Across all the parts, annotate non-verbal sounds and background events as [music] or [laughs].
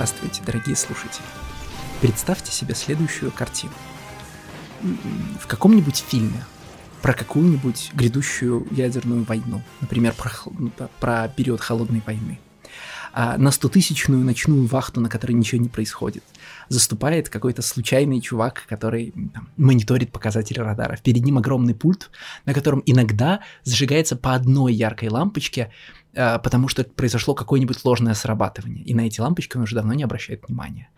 Здравствуйте, дорогие слушатели. Представьте себе следующую картину. В каком-нибудь фильме про какую-нибудь грядущую ядерную войну, например, про, ну, про период холодной войны, а на стотысячную ночную вахту, на которой ничего не происходит, заступает какой-то случайный чувак, который там, мониторит показатели радаров. Перед ним огромный пульт, на котором иногда зажигается по одной яркой лампочке, потому что произошло какое-нибудь ложное срабатывание. И на эти лампочки он уже давно не обращает внимания.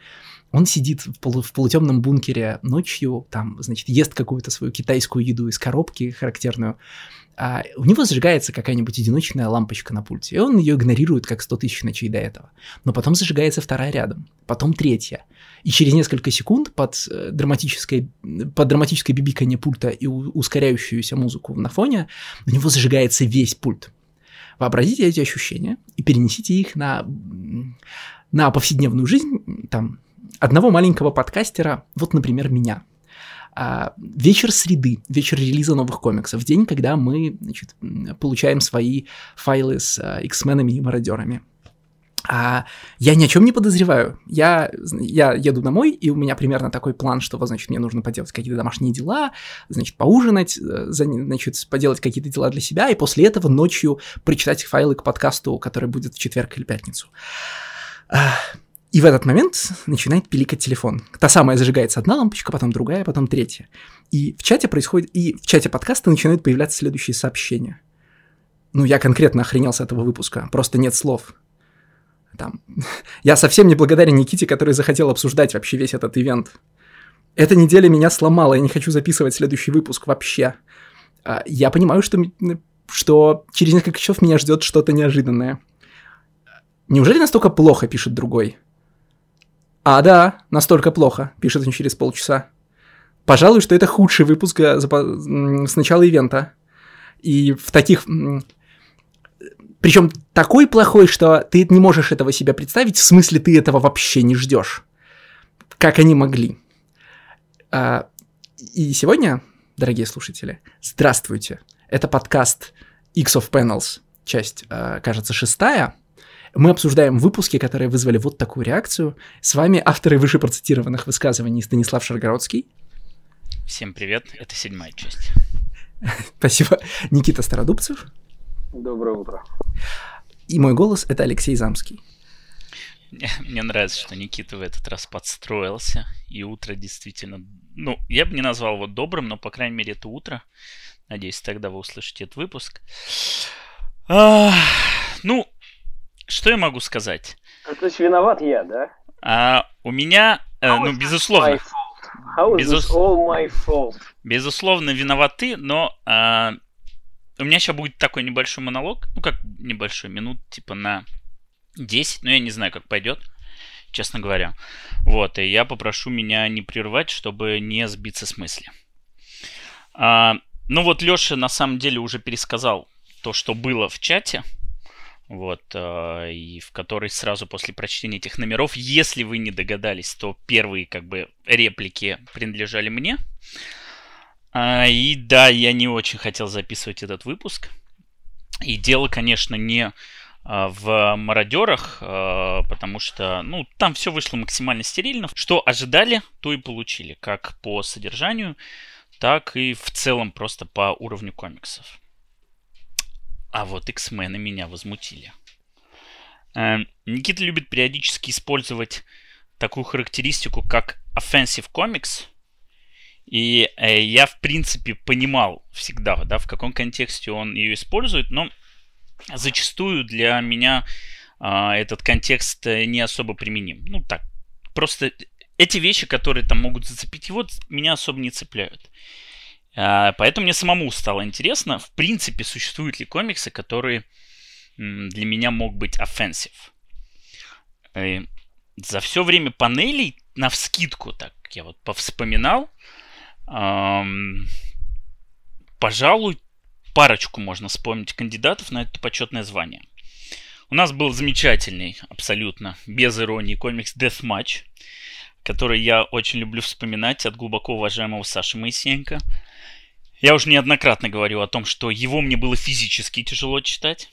Он сидит в, полу, в полутемном бункере ночью, там, значит, ест какую-то свою китайскую еду из коробки характерную, а у него зажигается какая-нибудь одиночная лампочка на пульте, и он ее игнорирует как 100 тысяч ночей до этого. Но потом зажигается вторая рядом, потом третья. И через несколько секунд под э, драматическое, под драматическое бибикание пульта и ускоряющуюся музыку на фоне у него зажигается весь пульт. Вообразите эти ощущения и перенесите их на, на повседневную жизнь, там, одного маленького подкастера, вот, например, меня. А, вечер среды, вечер релиза новых комиксов, день, когда мы значит, получаем свои файлы с а, X-менами и мародерами. А я ни о чем не подозреваю. Я, я еду домой, и у меня примерно такой план, что, значит, мне нужно поделать какие-то домашние дела, значит, поужинать, э, значит, поделать какие-то дела для себя, и после этого ночью прочитать файлы к подкасту, который будет в четверг или пятницу. И в этот момент начинает пиликать телефон. Та самая зажигается одна лампочка, потом другая, потом третья. И в чате происходит, и в чате подкаста начинают появляться следующие сообщения. Ну, я конкретно охренел с этого выпуска, просто нет слов. Там. [laughs] Я совсем не благодарен Никите, который захотел обсуждать вообще весь этот ивент. Эта неделя меня сломала, я не хочу записывать следующий выпуск вообще. А, я понимаю, что, что через несколько часов меня ждет что-то неожиданное. Неужели настолько плохо, пишет другой? А, да, настолько плохо, пишет он через полчаса. Пожалуй, что это худший выпуск э, с начала ивента. И в таких... Причем такой плохой, что ты не можешь этого себе представить, в смысле ты этого вообще не ждешь. Как они могли. А, и сегодня, дорогие слушатели, здравствуйте. Это подкаст X of Panels, часть, э, кажется, шестая. Мы обсуждаем выпуски, которые вызвали вот такую реакцию. С вами авторы выше процитированных высказываний Станислав Шаргородский. Всем привет, это седьмая часть. [laughs] Спасибо. Никита Стародубцев. Доброе утро. И мой голос — это Алексей Замский. [laughs] Мне нравится, что Никита в этот раз подстроился, и утро действительно... Ну, я бы не назвал его добрым, но, по крайней мере, это утро. Надеюсь, тогда вы услышите этот выпуск. А, ну, что я могу сказать? А, то есть виноват я, да? А, у меня, э, ну, безусловно. Безус... all my fault? Безусловно, виноват ты, но а, у меня сейчас будет такой небольшой монолог, ну как небольшой, минут типа на 10, но я не знаю, как пойдет, честно говоря. Вот, и я попрошу меня не прервать, чтобы не сбиться с мысли. А, ну вот Леша на самом деле уже пересказал то, что было в чате вот, э, и в которой сразу после прочтения этих номеров, если вы не догадались, то первые, как бы, реплики принадлежали мне. А, и да, я не очень хотел записывать этот выпуск. И дело, конечно, не а, в мародерах, а, потому что, ну, там все вышло максимально стерильно. Что ожидали, то и получили, как по содержанию, так и в целом просто по уровню комиксов. А вот X-мены меня возмутили. Эм, Никита любит периодически использовать такую характеристику, как offensive comics. И э, я, в принципе, понимал всегда, да, в каком контексте он ее использует, но зачастую для меня э, этот контекст не особо применим. Ну так, просто эти вещи, которые там могут зацепить его, меня особо не цепляют. А, поэтому мне самому стало интересно, в принципе, существуют ли комиксы, которые для меня мог быть offensive. И за все время панелей, на вскидку, так я вот повспоминал, эм, пожалуй, парочку можно вспомнить кандидатов на это почетное звание. У нас был замечательный, абсолютно, без иронии, комикс Deathmatch, который я очень люблю вспоминать от глубоко уважаемого Саши Моисеенко – я уже неоднократно говорю о том, что его мне было физически тяжело читать.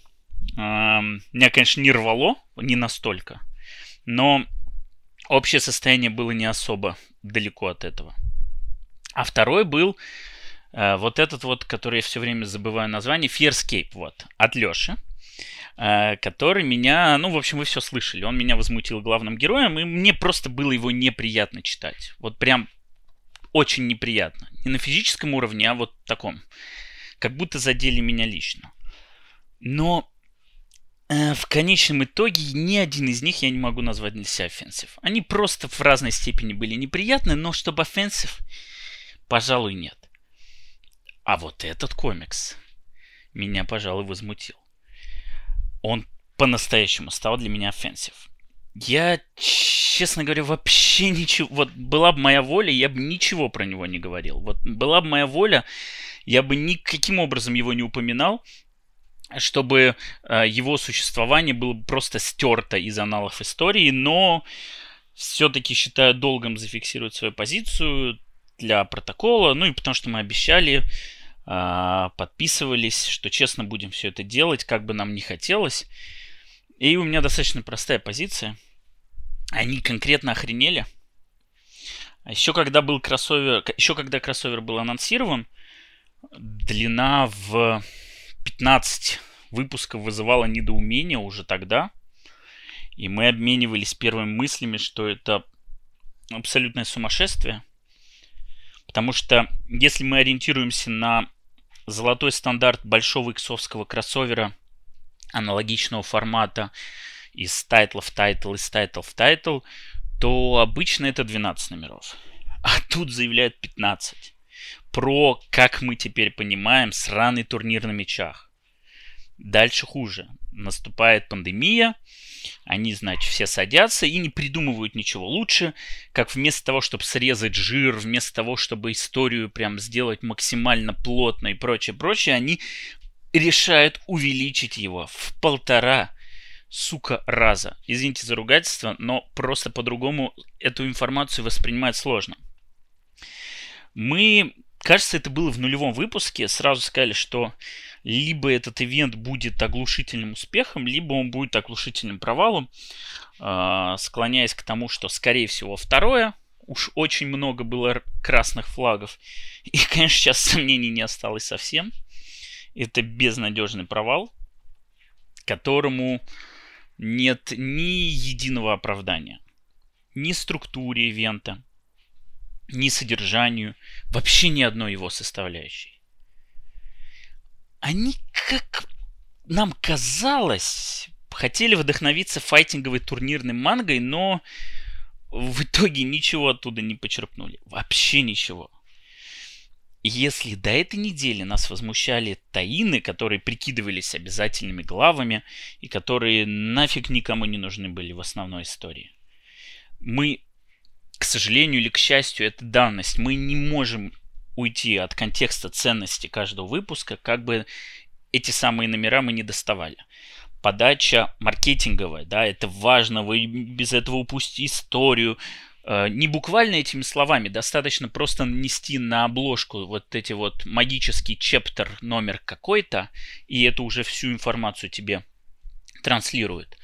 Меня, конечно, не рвало, не настолько. Но общее состояние было не особо далеко от этого. А второй был э, вот этот вот, который я все время забываю название, Fearscape, вот, от Леши, э, который меня, ну, в общем, вы все слышали, он меня возмутил главным героем, и мне просто было его неприятно читать. Вот прям очень неприятно. Не на физическом уровне, а вот таком. Как будто задели меня лично. Но э, в конечном итоге ни один из них я не могу назвать для себя offensive. Они просто в разной степени были неприятны, но чтобы offensive, пожалуй, нет. А вот этот комикс меня, пожалуй, возмутил. Он по-настоящему стал для меня offensive. Я, честно говоря, вообще ничего... Вот была бы моя воля, я бы ничего про него не говорил. Вот была бы моя воля, я бы никаким образом его не упоминал, чтобы э, его существование было просто стерто из анналов истории, но все-таки считаю долгом зафиксировать свою позицию для протокола, ну и потому что мы обещали, э, подписывались, что честно будем все это делать, как бы нам не хотелось. И у меня достаточно простая позиция. Они конкретно охренели. А еще когда был кроссовер, еще когда кроссовер был анонсирован, длина в 15 выпусков вызывала недоумение уже тогда. И мы обменивались первыми мыслями, что это абсолютное сумасшествие. Потому что если мы ориентируемся на золотой стандарт большого иксовского кроссовера – аналогичного формата из тайтла в тайтл, из тайтл в тайтл, то обычно это 12 номеров. А тут заявляют 15. Про, как мы теперь понимаем, сраный турнир на мечах. Дальше хуже. Наступает пандемия, они, значит, все садятся и не придумывают ничего лучше, как вместо того, чтобы срезать жир, вместо того, чтобы историю прям сделать максимально плотно и прочее, прочее, они решают увеличить его в полтора, сука, раза. Извините за ругательство, но просто по-другому эту информацию воспринимать сложно. Мы, кажется, это было в нулевом выпуске, сразу сказали, что либо этот ивент будет оглушительным успехом, либо он будет оглушительным провалом, а, склоняясь к тому, что, скорее всего, второе, уж очень много было красных флагов. И, [laughs] конечно, сейчас сомнений не осталось совсем это безнадежный провал, которому нет ни единого оправдания. Ни структуре ивента, ни содержанию, вообще ни одной его составляющей. Они, как нам казалось, хотели вдохновиться файтинговой турнирной мангой, но в итоге ничего оттуда не почерпнули. Вообще ничего. Если до этой недели нас возмущали таины, которые прикидывались обязательными главами и которые нафиг никому не нужны были в основной истории, мы, к сожалению или к счастью, это данность, мы не можем уйти от контекста ценности каждого выпуска, как бы эти самые номера мы не доставали. Подача маркетинговая, да, это важно, вы без этого упустите историю, Э, не буквально этими словами, достаточно просто нанести на обложку вот эти вот магический чептер номер какой-то, и это уже всю информацию тебе транслирует.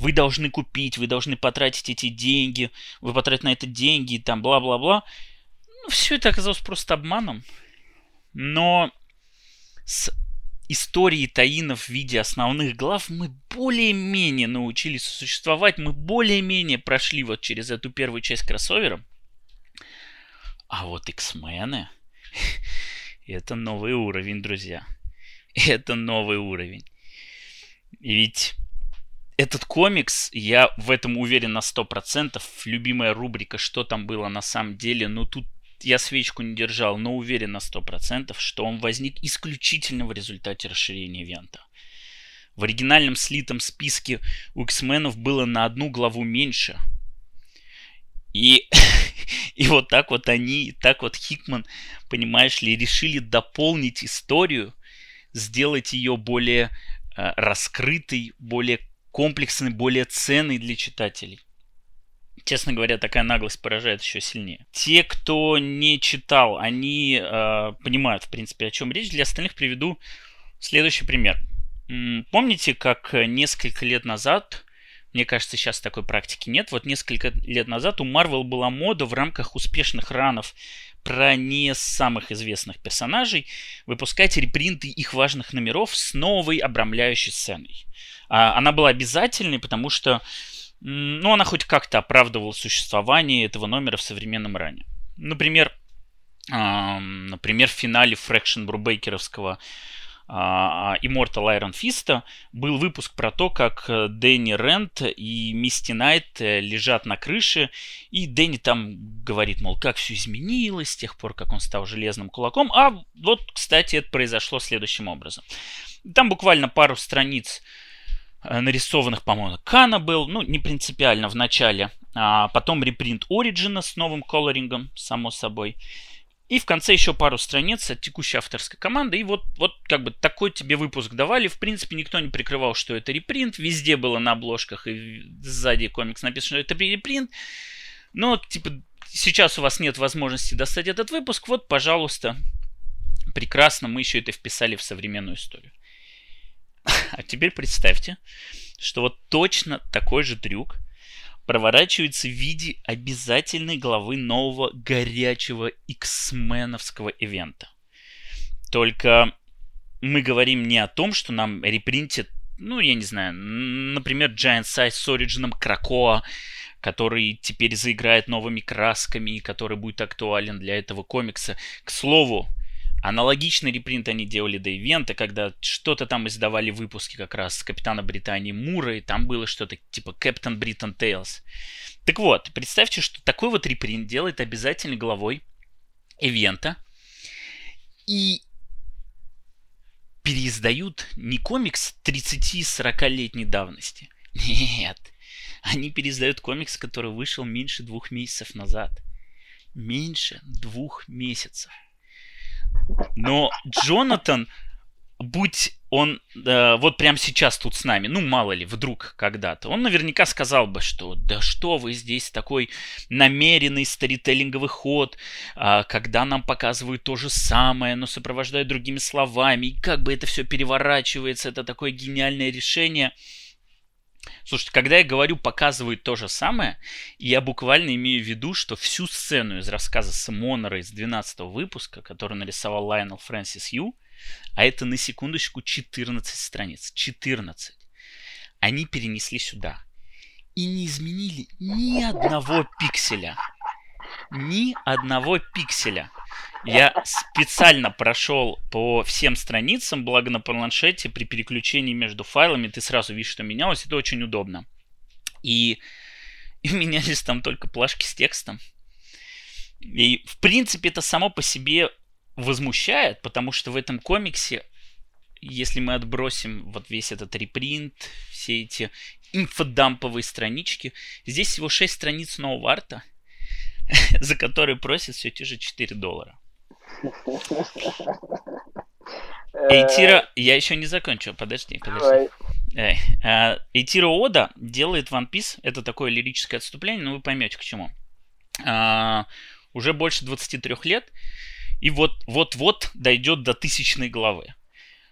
Вы должны купить, вы должны потратить эти деньги, вы потратите на это деньги, там бла-бла-бла. Ну, все это оказалось просто обманом. Но с истории таинов в виде основных глав мы более-менее научились существовать, мы более-менее прошли вот через эту первую часть кроссовера. А вот X-мены это новый уровень, друзья. Это новый уровень. И ведь этот комикс, я в этом уверен на 100%, любимая рубрика «Что там было на самом деле», ну тут я свечку не держал, но уверен на 100%, что он возник исключительно в результате расширения ивента. В оригинальном слитом списке у X-менов было на одну главу меньше. И, [laughs] и вот так вот они, так вот Хикман, понимаешь ли, решили дополнить историю, сделать ее более э, раскрытой, более комплексной, более ценной для читателей честно говоря, такая наглость поражает еще сильнее. Те, кто не читал, они э, понимают, в принципе, о чем речь. Для остальных приведу следующий пример. Помните, как несколько лет назад Мне кажется, сейчас такой практики нет. Вот несколько лет назад у Marvel была мода в рамках успешных ранов про не самых известных персонажей выпускать репринты их важных номеров с новой обрамляющей сценой. А, она была обязательной, потому что ну, она хоть как-то оправдывала существование этого номера в современном ране. Например, например, в финале Фрэкшн Брубейкеровского а, Immortal Iron Fist был выпуск про то, как э, Дэнни Рент и Мисти Найт э, лежат на крыше, и Дэнни там говорит, мол, как все изменилось с тех пор, как он стал железным кулаком. А вот, кстати, это произошло следующим образом. Там буквально пару страниц нарисованных, по-моему, Кана был, ну, не принципиально в начале, а потом репринт Ориджина с новым колорингом, само собой. И в конце еще пару страниц от текущей авторской команды. И вот, вот как бы такой тебе выпуск давали. В принципе, никто не прикрывал, что это репринт. Везде было на обложках и сзади комикс написано, что это репринт. Но, типа, сейчас у вас нет возможности достать этот выпуск. Вот, пожалуйста, прекрасно, мы еще это вписали в современную историю. [laughs] А теперь представьте, что вот точно такой же трюк – проворачивается в виде обязательной главы нового горячего X-меновского ивента. Только мы говорим не о том, что нам репринтят, ну, я не знаю, например, Giant Size с Origin Кракоа, который теперь заиграет новыми красками и который будет актуален для этого комикса. К слову, Аналогичный репринт они делали до ивента, когда что-то там издавали выпуски как раз с Капитана Британии Мура, и там было что-то типа Captain Britain Tales. Так вот, представьте, что такой вот репринт делает обязательно главой ивента, и переиздают не комикс 30-40-летней давности. Нет, они переиздают комикс, который вышел меньше двух месяцев назад. Меньше двух месяцев. Но Джонатан, будь он э, вот прямо сейчас тут с нами, ну мало ли, вдруг когда-то, он наверняка сказал бы, что да что вы здесь такой намеренный старителлинговый ход, э, когда нам показывают то же самое, но сопровождают другими словами, и как бы это все переворачивается, это такое гениальное решение – Слушайте, когда я говорю показывают то же самое, я буквально имею в виду, что всю сцену из рассказа Симонера из 12 выпуска, который нарисовал Лайонел Фрэнсис Ю, а это на секундочку 14 страниц, 14, они перенесли сюда и не изменили ни одного пикселя. Ни одного пикселя. Я специально прошел по всем страницам, благо на планшете при переключении между файлами ты сразу видишь, что менялось. Это очень удобно. И, [laughs] и менялись там только плашки с текстом. И, в принципе, это само по себе возмущает, потому что в этом комиксе, если мы отбросим вот весь этот репринт, все эти инфодамповые странички, здесь всего 6 страниц нового арта, [laughs] за которые просят все те же 4 доллара. Эйтира, я еще не закончил, подожди, подожди. А, Эйтира Ода делает One Piece, это такое лирическое отступление, но вы поймете к чему. А, уже больше 23 лет, и вот вот-вот дойдет до тысячной главы.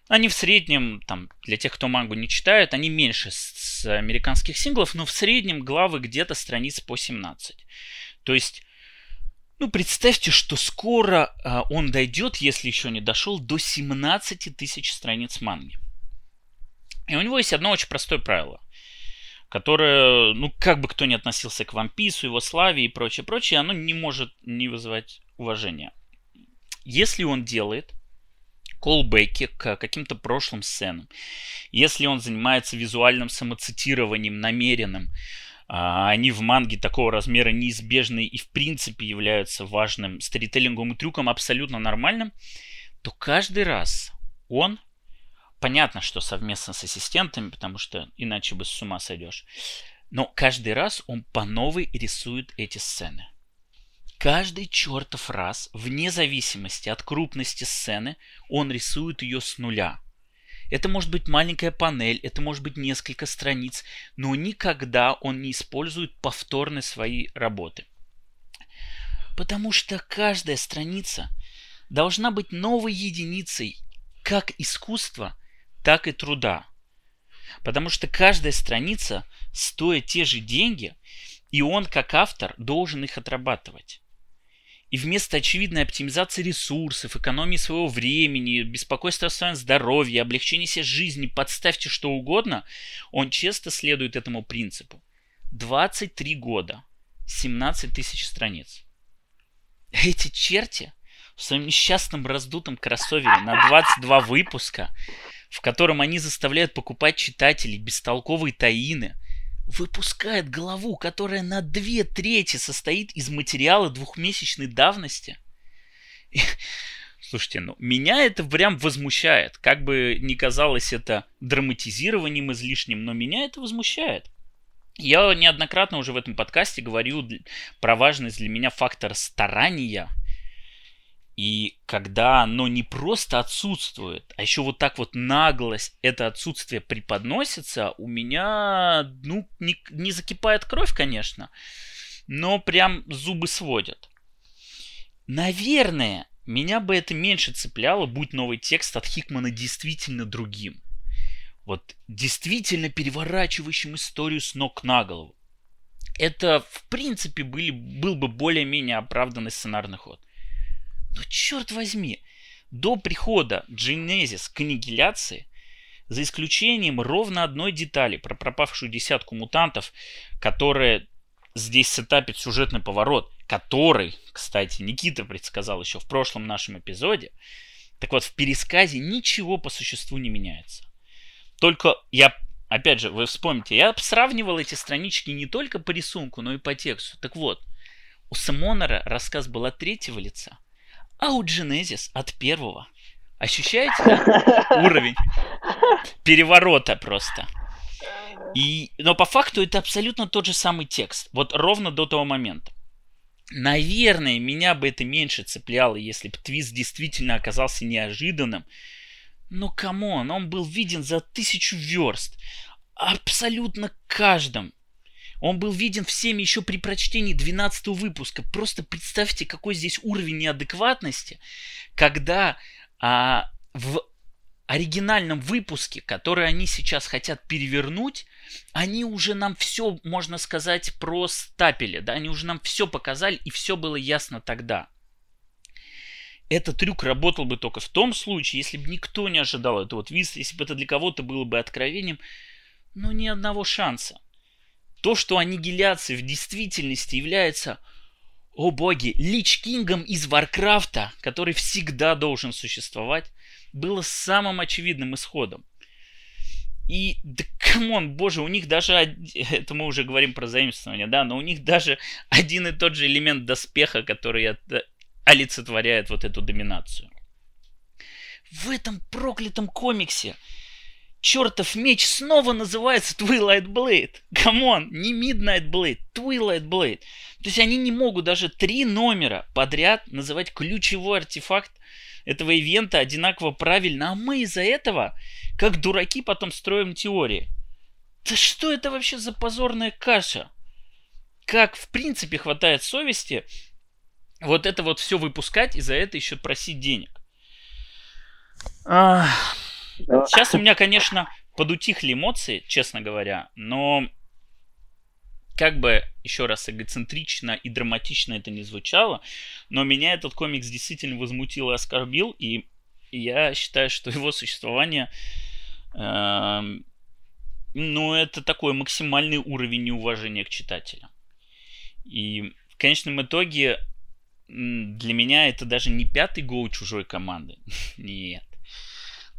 Они в среднем, там, для тех, кто мангу не читает, они меньше с американских синглов, но в среднем главы где-то страниц по 17. То есть ну, представьте, что скоро а, он дойдет, если еще не дошел, до 17 тысяч страниц манги. И у него есть одно очень простое правило, которое, ну, как бы кто ни относился к Piece, его славе и прочее, прочее, оно не может не вызывать уважения. Если он делает колбеки к каким-то прошлым сценам, если он занимается визуальным самоцитированием намеренным, они в манге такого размера неизбежны и в принципе являются важным сторителлинговым трюком, абсолютно нормальным, то каждый раз он, понятно, что совместно с ассистентами, потому что иначе бы с ума сойдешь, но каждый раз он по новой рисует эти сцены. Каждый чертов раз, вне зависимости от крупности сцены, он рисует ее с нуля – это может быть маленькая панель, это может быть несколько страниц, но никогда он не использует повторно свои работы. Потому что каждая страница должна быть новой единицей как искусства, так и труда. Потому что каждая страница стоит те же деньги, и он, как автор, должен их отрабатывать. И вместо очевидной оптимизации ресурсов, экономии своего времени, беспокойства о своем здоровье, облегчения себе жизни, подставьте что угодно, он часто следует этому принципу. 23 года, 17 тысяч страниц. Эти черти в своем несчастном раздутом кроссовере на 22 выпуска, в котором они заставляют покупать читателей бестолковые таины, выпускает главу, которая на две трети состоит из материала двухмесячной давности. И, слушайте, ну, меня это прям возмущает. Как бы ни казалось это драматизированием излишним, но меня это возмущает. Я неоднократно уже в этом подкасте говорю про важность для меня фактора старания. И когда оно не просто отсутствует, а еще вот так вот наглость это отсутствие преподносится, у меня, ну, не, не закипает кровь, конечно, но прям зубы сводят. Наверное, меня бы это меньше цепляло, будь новый текст от Хикмана действительно другим вот действительно переворачивающим историю с ног на голову. Это, в принципе, были, был бы более-менее оправданный сценарный ход. Но черт возьми, до прихода Genesis к аннигиляции, за исключением ровно одной детали про пропавшую десятку мутантов, которая здесь сетапит сюжетный поворот, который, кстати, Никита предсказал еще в прошлом нашем эпизоде. Так вот, в пересказе ничего по существу не меняется. Только я, опять же, вы вспомните, я сравнивал эти странички не только по рисунку, но и по тексту. Так вот, у Summoner а рассказ был от третьего лица, а Genesis от первого. Ощущаете да? [laughs] уровень переворота просто? И, но по факту это абсолютно тот же самый текст. Вот ровно до того момента. Наверное, меня бы это меньше цепляло, если бы твист действительно оказался неожиданным но come on, он был виден за тысячу верст. Абсолютно каждым. Он был виден всеми еще при прочтении 12 выпуска. Просто представьте, какой здесь уровень неадекватности, когда а, в оригинальном выпуске, который они сейчас хотят перевернуть, они уже нам все, можно сказать, про стапели, да, они уже нам все показали, и все было ясно тогда этот трюк работал бы только в том случае, если бы никто не ожидал этого твиста, если бы это для кого-то было бы откровением, но ни одного шанса. То, что аннигиляция в действительности является, о боги, Лич Кингом из Варкрафта, который всегда должен существовать, было самым очевидным исходом. И, да come on, боже, у них даже, [laughs] это мы уже говорим про заимствование, да, но у них даже один и тот же элемент доспеха, который олицетворяет вот эту доминацию. В этом проклятом комиксе чертов меч снова называется Twilight Blade. Come on, не Midnight Blade, Twilight Blade. То есть они не могут даже три номера подряд называть ключевой артефакт этого ивента одинаково правильно, а мы из-за этого, как дураки, потом строим теории. Да что это вообще за позорная каша? Как в принципе хватает совести вот это вот все выпускать и за это еще просить денег. А, сейчас у меня, конечно, подутихли эмоции, честно говоря, но как бы еще раз эгоцентрично и драматично это не звучало, но меня этот комикс действительно возмутил и оскорбил, и я считаю, что его существование, э, ну, это такой максимальный уровень неуважения к читателям. И в конечном итоге для меня это даже не пятый гол чужой команды. [laughs] Нет.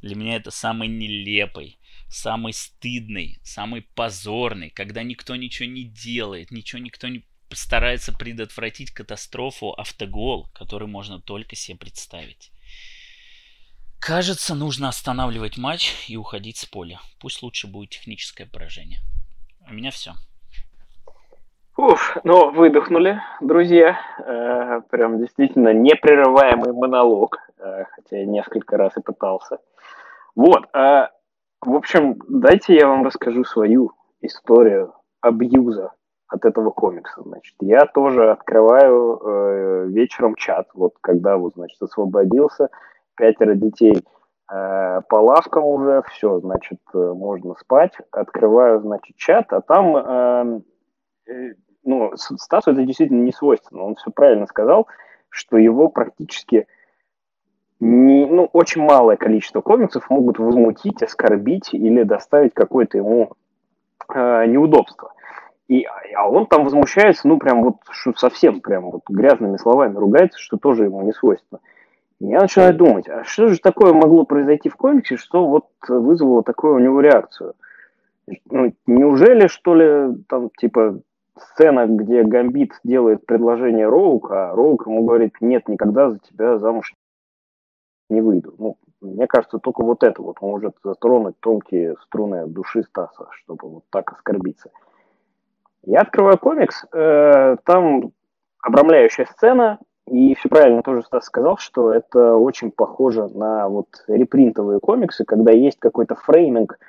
Для меня это самый нелепый, самый стыдный, самый позорный, когда никто ничего не делает, ничего никто не старается предотвратить катастрофу автогол, который можно только себе представить. Кажется, нужно останавливать матч и уходить с поля. Пусть лучше будет техническое поражение. У меня все. Уф, ну, выдохнули, друзья. Э, прям действительно непрерываемый монолог, э, хотя я несколько раз и пытался. Вот, э, в общем, дайте я вам расскажу свою историю абьюза от этого комикса. Значит, я тоже открываю э, вечером чат, вот когда вот, значит, освободился, пятеро детей Э, по лавкам уже все, значит, э, можно спать. Открываю, значит, чат, а там, эм, э, ну, Стасу это действительно не свойственно. Он все правильно сказал, что его практически не, ну, очень малое количество комиксов могут возмутить, оскорбить или доставить какое-то ему э, неудобство. И, а он там возмущается, ну, прям вот, что совсем прям вот грязными словами ругается, что тоже ему не свойственно. Я начинаю думать, а что же такое могло произойти в комиксе, что вот вызвало такую у него реакцию? Ну, неужели, что ли, там, типа, сцена, где Гамбит делает предложение Роук, а Роук ему говорит, нет, никогда за тебя замуж не выйду. Ну, мне кажется, только вот это вот может затронуть тонкие струны души Стаса, чтобы вот так оскорбиться. Я открываю комикс, э, там обрамляющая сцена, и все правильно тоже Стас сказал, что это очень похоже на вот репринтовые комиксы, когда есть какой-то фрейминг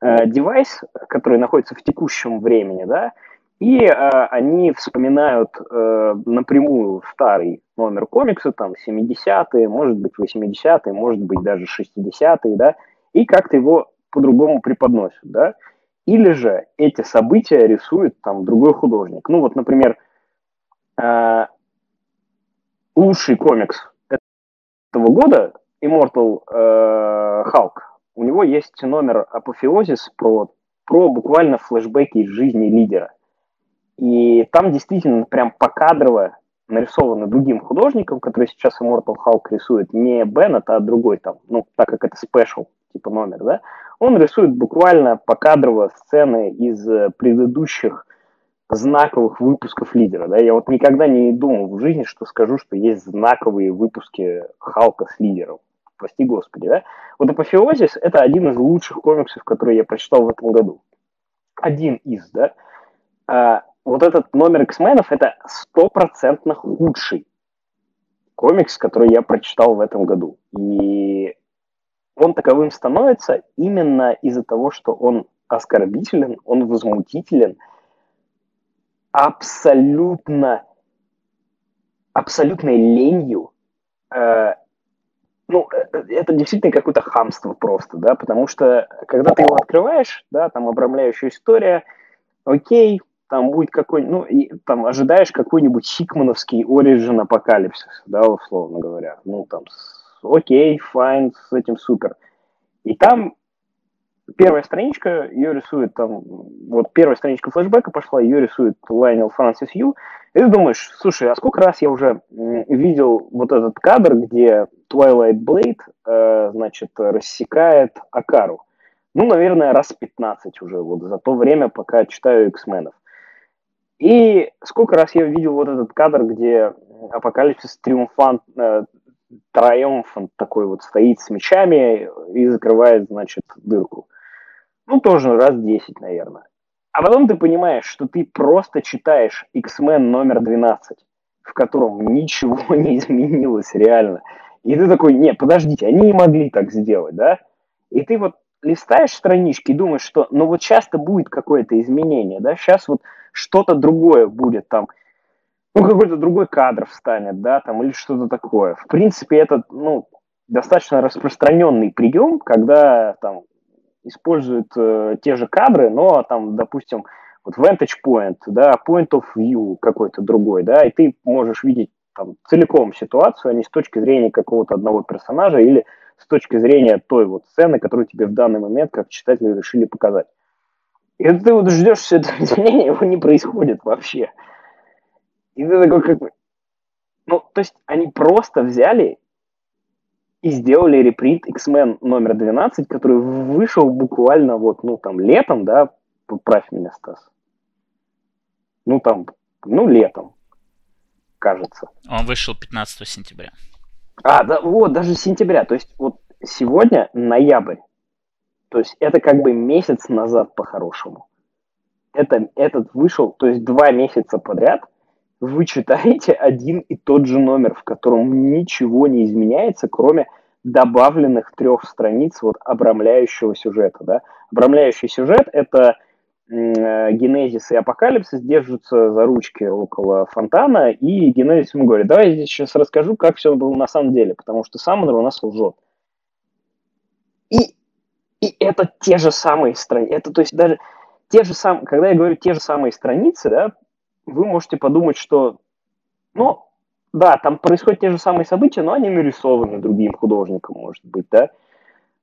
э, девайс, который находится в текущем времени, да, и э, они вспоминают э, напрямую старый номер комикса, там 70-е, может быть 80-е, может быть даже 60-е, да, и как-то его по-другому преподносят, да. Или же эти события рисует там другой художник. Ну вот, например, э, лучший комикс этого года, Immortal э, Hulk, у него есть номер Apotheosis про, про буквально флешбеки из жизни лидера. И там действительно прям покадрово нарисовано другим художником, который сейчас Immortal Hulk рисует не Беннет, а другой там, ну, так как это special, типа номер, да, он рисует буквально покадрово сцены из предыдущих знаковых выпусков лидера. Да? Я вот никогда не думал в жизни, что скажу, что есть знаковые выпуски Халка с лидером. Прости господи, да? Вот Апофеозис – это один из лучших комиксов, которые я прочитал в этом году. Один из, да? Вот этот номер X-менов – это стопроцентно худший комикс, который я прочитал в этом году. И он таковым становится именно из-за того, что он оскорбителен, он возмутителен – абсолютно, абсолютной ленью, э, ну, э, это действительно какое-то хамство просто, да, потому что, когда ты его открываешь, да, там обрамляющая история, окей, там будет какой ну, и, там ожидаешь какой-нибудь хикмановский Origin апокалипсис, да, условно говоря, ну, там, окей, fine, с этим супер. И там первая страничка, ее рисует там, вот первая страничка флешбека пошла, ее рисует Лайнел Франсис Ю, и ты думаешь, слушай, а сколько раз я уже видел вот этот кадр, где Twilight Blade, э, значит, рассекает Акару? Ну, наверное, раз 15 уже, вот за то время, пока читаю X-менов. И сколько раз я видел вот этот кадр, где Апокалипсис триумфант, э, триумфант такой вот стоит с мечами и закрывает, значит, дырку. Ну, тоже раз 10, наверное. А потом ты понимаешь, что ты просто читаешь X-Men номер 12, в котором ничего [laughs] не изменилось реально. И ты такой, не, подождите, они не могли так сделать, да? И ты вот листаешь странички и думаешь, что ну вот часто будет какое-то изменение, да, сейчас вот что-то другое будет там, ну какой-то другой кадр встанет, да, там или что-то такое. В принципе, это, ну, достаточно распространенный прием, когда там используют э, те же кадры, но там, допустим, вот vantage point, да, point of view какой-то другой, да, и ты можешь видеть там целиком ситуацию, а не с точки зрения какого-то одного персонажа или с точки зрения той вот сцены, которую тебе в данный момент как читателю решили показать. И ты вот ждешь все это [laughs] изменение, его не происходит вообще. И ты такой как бы... Ну, то есть они просто взяли и сделали репринт X-Men номер 12, который вышел буквально вот, ну, там, летом, да, поправь меня, Стас. Ну, там, ну, летом, кажется. Он вышел 15 сентября. А, да, вот, даже сентября. То есть, вот сегодня ноябрь. То есть, это как бы месяц назад по-хорошему. Это, этот вышел, то есть, два месяца подряд – вы читаете один и тот же номер, в котором ничего не изменяется, кроме добавленных трех страниц вот обрамляющего сюжета. Да? Обрамляющий сюжет – это э, Генезис и Апокалипсис держатся за ручки около фонтана, и Генезис ему говорит, давай я сейчас расскажу, как все было на самом деле, потому что Саммонер у нас лжет. И, и это те же самые страницы. Это, то есть, даже те же самые, когда я говорю те же самые страницы, да, вы можете подумать, что, ну, да, там происходят те же самые события, но они нарисованы другим художником, может быть, да.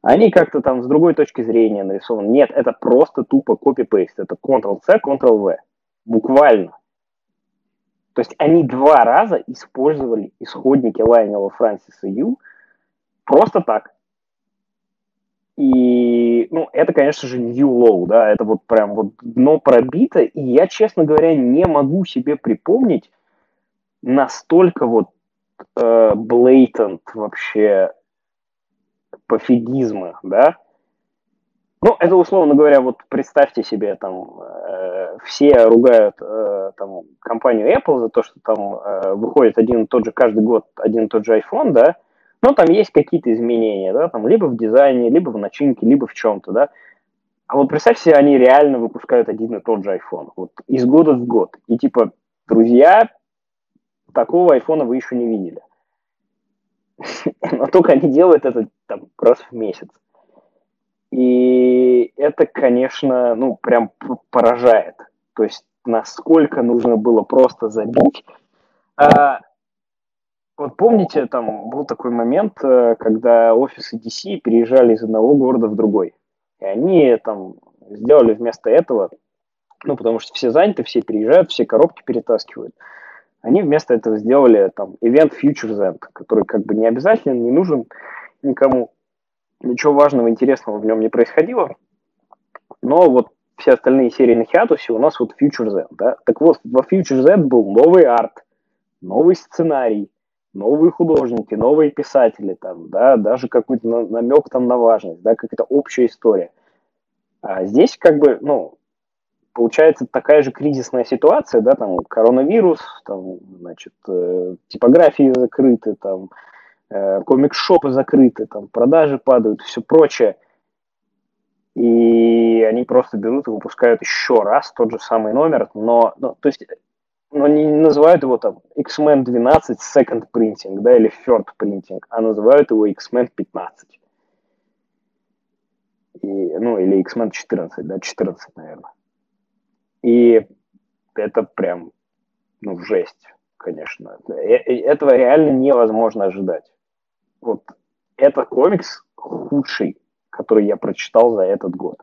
Они как-то там с другой точки зрения нарисованы. Нет, это просто тупо копи-пейст. Это Ctrl-C, Ctrl-V. Буквально. То есть они два раза использовали исходники Лайнела Франсиса Ю просто так. И, ну, это, конечно же, new low, да, это вот прям вот дно пробито, и я, честно говоря, не могу себе припомнить настолько вот э, blatant вообще пофигизма, да. Ну, это, условно говоря, вот представьте себе, там, э, все ругают э, там, компанию Apple за то, что там э, выходит один и тот же каждый год один и тот же iPhone, да, но там есть какие-то изменения, да, там либо в дизайне, либо в начинке, либо в чем-то, да. А вот представьте себе, они реально выпускают один и тот же iPhone, вот из года в год. И типа, друзья, такого айфона вы еще не видели. [laughs] Но только они делают это там раз в месяц. И это, конечно, ну, прям поражает. То есть, насколько нужно было просто забить. А, вот помните, там был такой момент, э, когда офисы DC переезжали из одного города в другой. И они там сделали вместо этого, ну, потому что все заняты, все переезжают, все коробки перетаскивают. Они вместо этого сделали там event Futures End, который как бы не обязательно, не нужен никому. Ничего важного, интересного в нем не происходило. Но вот все остальные серии на Хиатусе у нас вот Futures End, да. Так вот, во Futures End был новый арт, новый сценарий, новые художники, новые писатели, там, да, даже какой-то намек там на важность, да, какая-то общая история. А здесь как бы, ну, получается такая же кризисная ситуация, да, там коронавирус, там, значит, э, типографии закрыты, там, э, комик-шопы закрыты, там, продажи падают, все прочее. И они просто берут и выпускают еще раз тот же самый номер, но, ну, то есть но не называют его там X-Men 12 Second Printing, да, или Third Printing, а называют его X-Men 15. И, ну, или X-Men 14, да, 14, наверное. И это прям, ну, жесть, конечно. Э, э, этого реально невозможно ожидать. Вот это комикс худший, который я прочитал за этот год.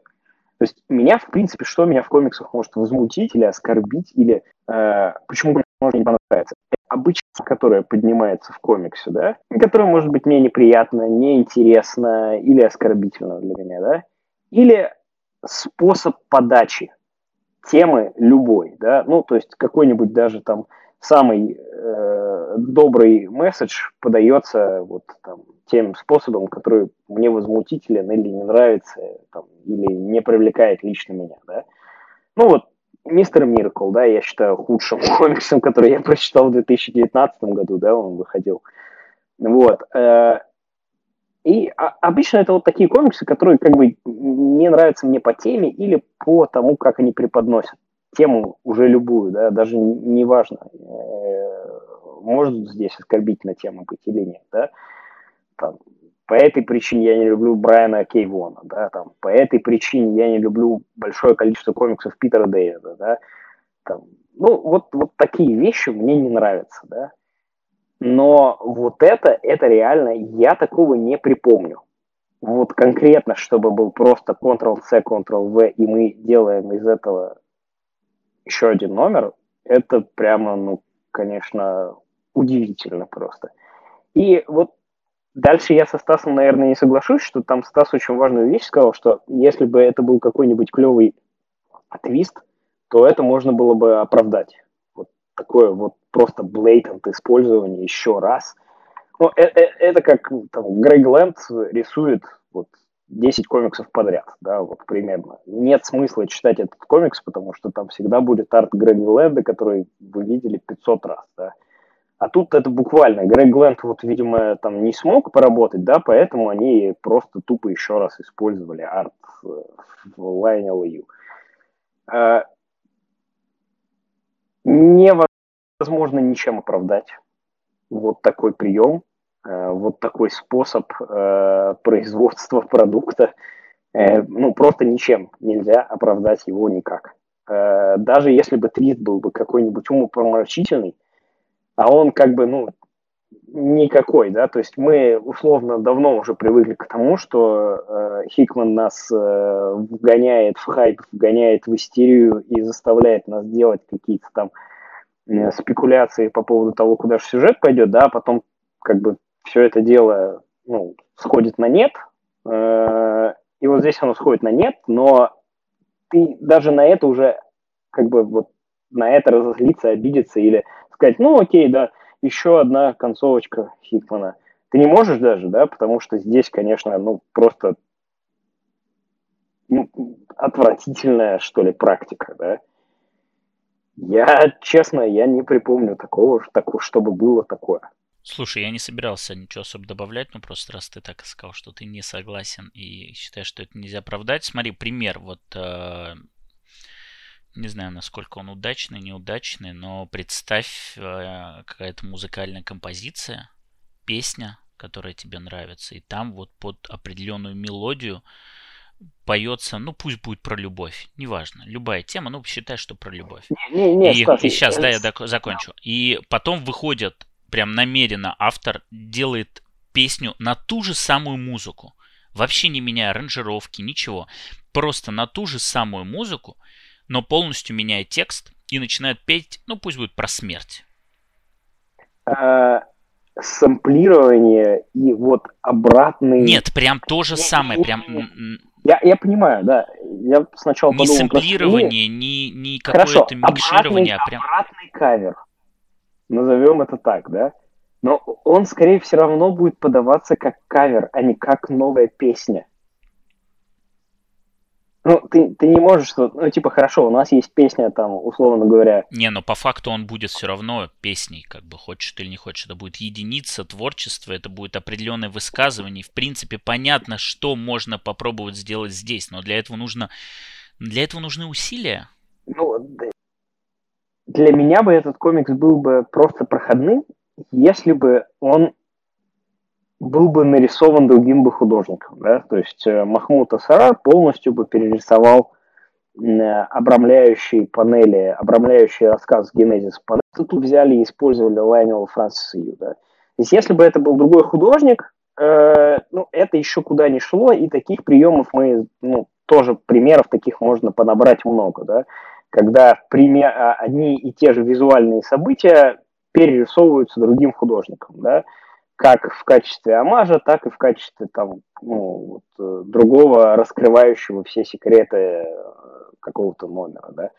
То есть меня, в принципе, что меня в комиксах может возмутить или оскорбить, или э, почему может не понравиться? Обычно, которая поднимается в комиксе, да, которая может быть мне неприятна, неинтересна или оскорбительна для меня, да, или способ подачи темы любой, да, ну, то есть какой-нибудь даже там самый э, добрый месседж подается вот там тем способом, который мне возмутителен или не нравится, там, или не привлекает лично меня, да. Ну вот, Мистер Миркл, да, я считаю худшим [laughs] комиксом, который я прочитал в 2019 году, да, он выходил. Вот. Э, и обычно это вот такие комиксы, которые как бы не нравятся мне по теме или по тому, как они преподносят тему уже любую, да, даже не важно, э, может здесь оскорбительная тема быть или нет, да, там, по этой причине я не люблю Брайана Кейвона, да, там, по этой причине я не люблю большое количество комиксов Питера Дэвида, да, там, ну, вот, вот такие вещи мне не нравятся, да, но вот это, это реально, я такого не припомню. Вот конкретно, чтобы был просто Ctrl-C, Ctrl-V, и мы делаем из этого еще один номер, это прямо, ну, конечно, удивительно просто. И вот дальше я со Стасом, наверное, не соглашусь, что там Стас очень важную вещь сказал, что если бы это был какой-нибудь клевый твист, то это можно было бы оправдать. Вот такое вот просто блейтант использование еще раз. Ну, это, э, это как там, Грег Лэнд рисует вот 10 комиксов подряд, да, вот примерно. Нет смысла читать этот комикс, потому что там всегда будет арт Грега Лэнда, который вы видели 500 раз, да. А тут это буквально. Грег Лэнд, вот, видимо, там не смог поработать, да, поэтому они просто тупо еще раз использовали арт в Lionel Ю. А, невозможно ничем оправдать вот такой прием, э, вот такой способ э, производства продукта, э, ну, просто ничем нельзя оправдать его никак. Даже если бы твит был бы какой-нибудь умопомрачительный, а он как бы, ну, никакой, да, то есть мы условно давно уже привыкли к тому, что э, Хикман нас э, вгоняет в хайп, вгоняет в истерию и заставляет нас делать какие-то там э, спекуляции по поводу того, куда же сюжет пойдет, да, а потом как бы все это дело, ну, сходит на нет, э, и вот здесь оно сходит на нет, но ты даже на это уже как бы вот на это разозлиться, обидеться или сказать, ну окей, да, еще одна концовочка Хикмана. Ты не можешь даже, да, потому что здесь, конечно, ну, просто ну, отвратительная, что ли, практика, да. Я, честно, я не припомню такого, такого чтобы было такое. Слушай, я не собирался ничего особо добавлять, но просто раз ты так сказал, что ты не согласен и считаешь, что это нельзя оправдать. Смотри, пример. Вот э, не знаю, насколько он удачный, неудачный, но представь э, какая-то музыкальная композиция, песня, которая тебе нравится, и там вот под определенную мелодию поется, ну пусть будет про любовь, неважно, любая тема, ну считай, что про любовь. Не, не, и, и сейчас, да, я закончу. И потом выходит, прям намеренно автор делает песню на ту же самую музыку, вообще не меняя аранжировки, ничего, просто на ту же самую музыку, но полностью меняет текст и начинает петь, ну пусть будет про смерть. А, сэмплирование и вот обратный... Нет, прям то же самое, прям... Я, я понимаю, да. Я сначала не подумал... сэмплирование, не, не какое-то микширование, а прям... обратный кавер. Назовем это так, да? Но он, скорее, все равно будет подаваться как кавер, а не как новая песня. Ну, ты, ты не можешь, ну, типа, хорошо, у нас есть песня, там, условно говоря. Не, но по факту он будет все равно песней, как бы, хочешь ты или не хочешь. Это будет единица творчества, это будет определенное высказывание. В принципе, понятно, что можно попробовать сделать здесь, но для этого нужно, для этого нужны усилия. Ну, для меня бы этот комикс был бы просто проходным, если бы он был бы нарисован другим бы художником, да, то есть э, Махмуд Асарар полностью бы перерисовал э, обрамляющие панели, обрамляющий рассказ Генезис панели. Тут взяли и использовали Лайнела Франсиса да. То есть если бы это был другой художник, э, ну, это еще куда ни шло, и таких приемов мы, ну, тоже примеров таких можно подобрать много, да, когда пример, а, одни и те же визуальные события перерисовываются другим художником, да, как в качестве амажа, так и в качестве там, ну, вот, э, другого раскрывающего все секреты э, какого-то номера, да.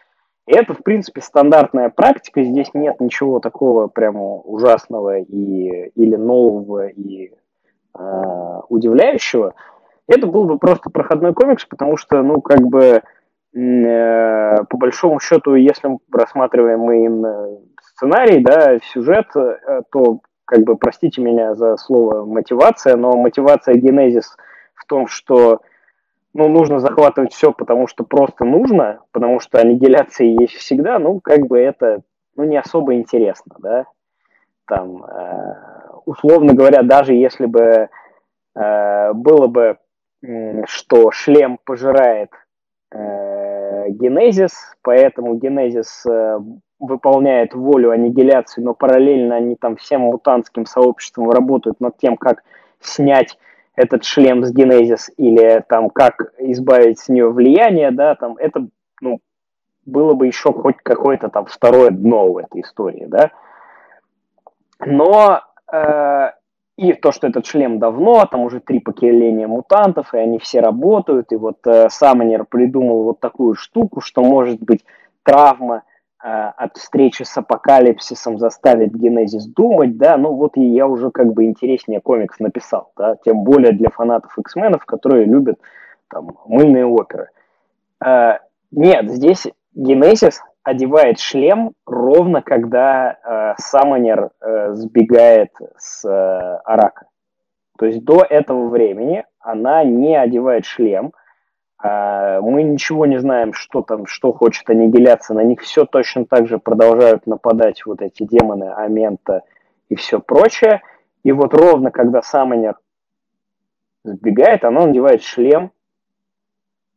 И это, в принципе, стандартная практика, здесь нет ничего такого прямо ужасного и, или нового и э, удивляющего. Это был бы просто проходной комикс, потому что, ну, как бы, э, по большому счету, если мы рассматриваем мы сценарий, да, сюжет, э, то как бы, простите меня за слово мотивация, но мотивация генезис в том, что ну, нужно захватывать все, потому что просто нужно, потому что аннигиляция есть всегда, ну, как бы это, ну, не особо интересно, да. Там, э, условно говоря, даже если бы э, было бы, э, что шлем пожирает э, генезис, поэтому генезис э, выполняет волю аннигиляции, но параллельно они там всем мутантским сообществом работают над тем, как снять этот шлем с генезис или там как избавить с нее влияние, да, там это, ну, было бы еще хоть какое-то там второе дно в этой истории, да. Но э, и то, что этот шлем давно, там уже три поколения мутантов, и они все работают, и вот э, Саммонер придумал вот такую штуку, что может быть травма – от встречи с апокалипсисом заставит Генезис думать, да, ну вот и я уже как бы интереснее комикс написал, да, тем более для фанатов X-менов, которые любят там мыльные оперы. А, нет, здесь Генезис одевает шлем ровно когда э, Саммонер э, сбегает с э, Арака. То есть до этого времени она не одевает шлем, мы ничего не знаем, что там, что хочет аннигиляция. На них все точно так же продолжают нападать вот эти демоны Амента и все прочее. И вот ровно когда Саммонер сбегает, она надевает шлем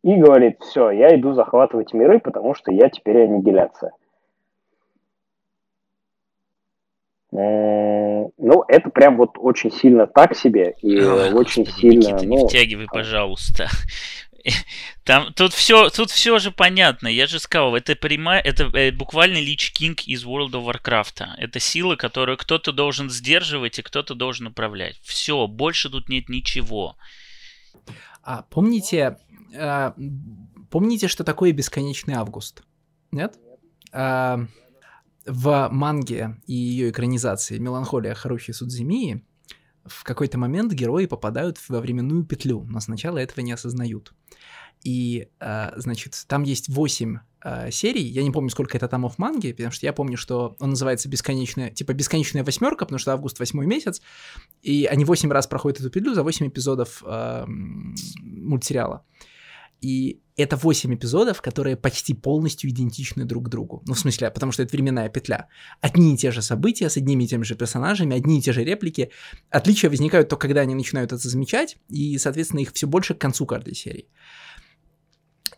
и говорит, все, я иду захватывать миры, потому что я теперь аннигиляция. Ну, это прям вот очень сильно так себе и Ой, очень господи, сильно. Никита, ну, не втягивай, пожалуйста. [laughs] Там тут все, тут все же понятно. Я же сказал, это прямая, это э, буквально Лич Кинг из World of Warcraft. Это сила, которую кто-то должен сдерживать и кто-то должен управлять. Все, больше тут нет ничего. А помните, а, помните, что такое бесконечный август? Нет? А, в манге и ее экранизации «Меланхолия Харухи Судзимии» в какой-то момент герои попадают во временную петлю, но сначала этого не осознают. И, э, значит, там есть 8 э, серий, я не помню, сколько это томов манги, потому что я помню, что он называется бесконечная, типа бесконечная восьмерка, потому что август восьмой месяц, и они 8 раз проходят эту петлю за 8 эпизодов э, мультсериала. И это 8 эпизодов, которые почти полностью идентичны друг другу. Ну, в смысле, потому что это временная петля. Одни и те же события с одними и теми же персонажами, одни и те же реплики. Отличия возникают только когда они начинают это замечать, и, соответственно, их все больше к концу каждой серии.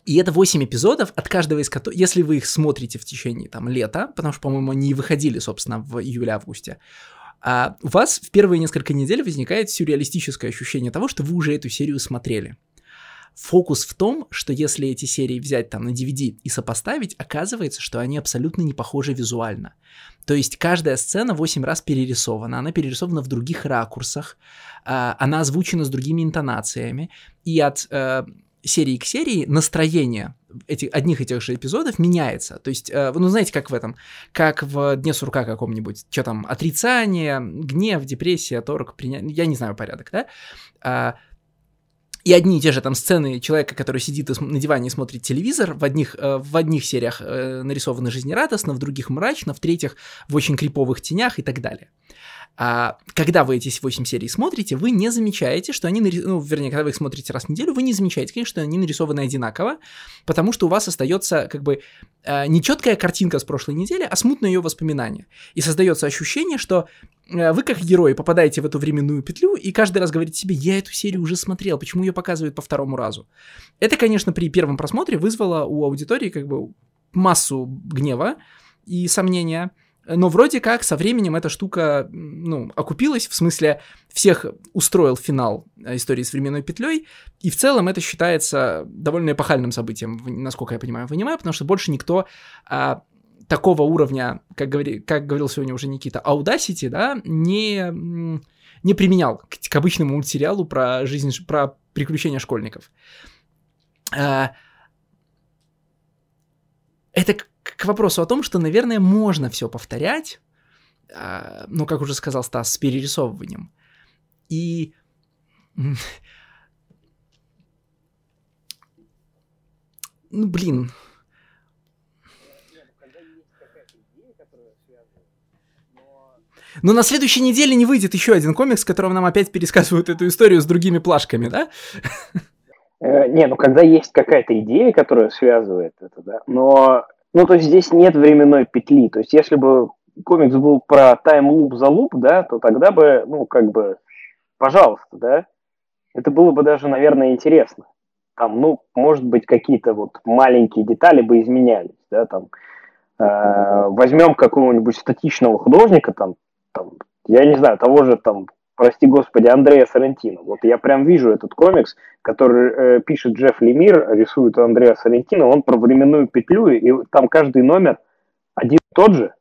И это 8 эпизодов, от каждого из которых, если вы их смотрите в течение там лета, потому что, по-моему, они выходили, собственно, в июле-августе, а у вас в первые несколько недель возникает сюрреалистическое ощущение того, что вы уже эту серию смотрели. Фокус в том, что если эти серии взять там на DVD и сопоставить, оказывается, что они абсолютно не похожи визуально. То есть каждая сцена 8 раз перерисована, она перерисована в других ракурсах, э, она озвучена с другими интонациями, и от э, серии к серии настроение этих, одних и тех же эпизодов меняется. То есть, э, ну, знаете, как в этом, как в Дне сурка каком-нибудь, что там, отрицание, гнев, депрессия, торг, принятие, я не знаю порядок, да? А, и одни и те же там сцены человека, который сидит на диване и смотрит телевизор, в одних, э, в одних сериях э, нарисованы жизнерадостно, в других мрачно, в третьих в очень криповых тенях и так далее а, когда вы эти 8 серий смотрите, вы не замечаете, что они, нарис... ну, вернее, когда вы их смотрите раз в неделю, вы не замечаете, конечно, что они нарисованы одинаково, потому что у вас остается как бы а, не четкая картинка с прошлой недели, а смутное ее воспоминание. И создается ощущение, что а, вы как герой попадаете в эту временную петлю и каждый раз говорите себе, я эту серию уже смотрел, почему ее показывают по второму разу? Это, конечно, при первом просмотре вызвало у аудитории как бы массу гнева и сомнения, но вроде как со временем эта штука, ну, окупилась, в смысле всех устроил финал э, истории с временной петлей, и в целом это считается довольно эпохальным событием, насколько я понимаю, в аниме, потому что больше никто а, такого уровня, как, говори, как говорил сегодня уже Никита, Audacity, да, не, не применял к, к обычному мультсериалу про жизнь, про приключения школьников. А, это к вопросу о том, что, наверное, можно все повторять, э, ну, как уже сказал Стас, с перерисовыванием. И ну, блин. Но на следующей неделе не выйдет еще один комикс, в котором нам опять пересказывают эту историю с другими плашками, да? Э, не, ну когда есть какая-то идея, которая связывает это, да, но ну, то есть здесь нет временной петли. То есть если бы комикс был про тайм-луп за луп, да, то тогда бы, ну, как бы, пожалуйста, да, это было бы даже, наверное, интересно. Там, ну, может быть, какие-то вот маленькие детали бы изменялись, да, там, э, возьмем какого-нибудь статичного художника, там, там, я не знаю, того же там прости господи, Андрея Сарантино. Вот я прям вижу этот комикс, который э, пишет Джефф Лемир, рисует Андрея Сарантино, он про временную петлю, и там каждый номер один и тот же,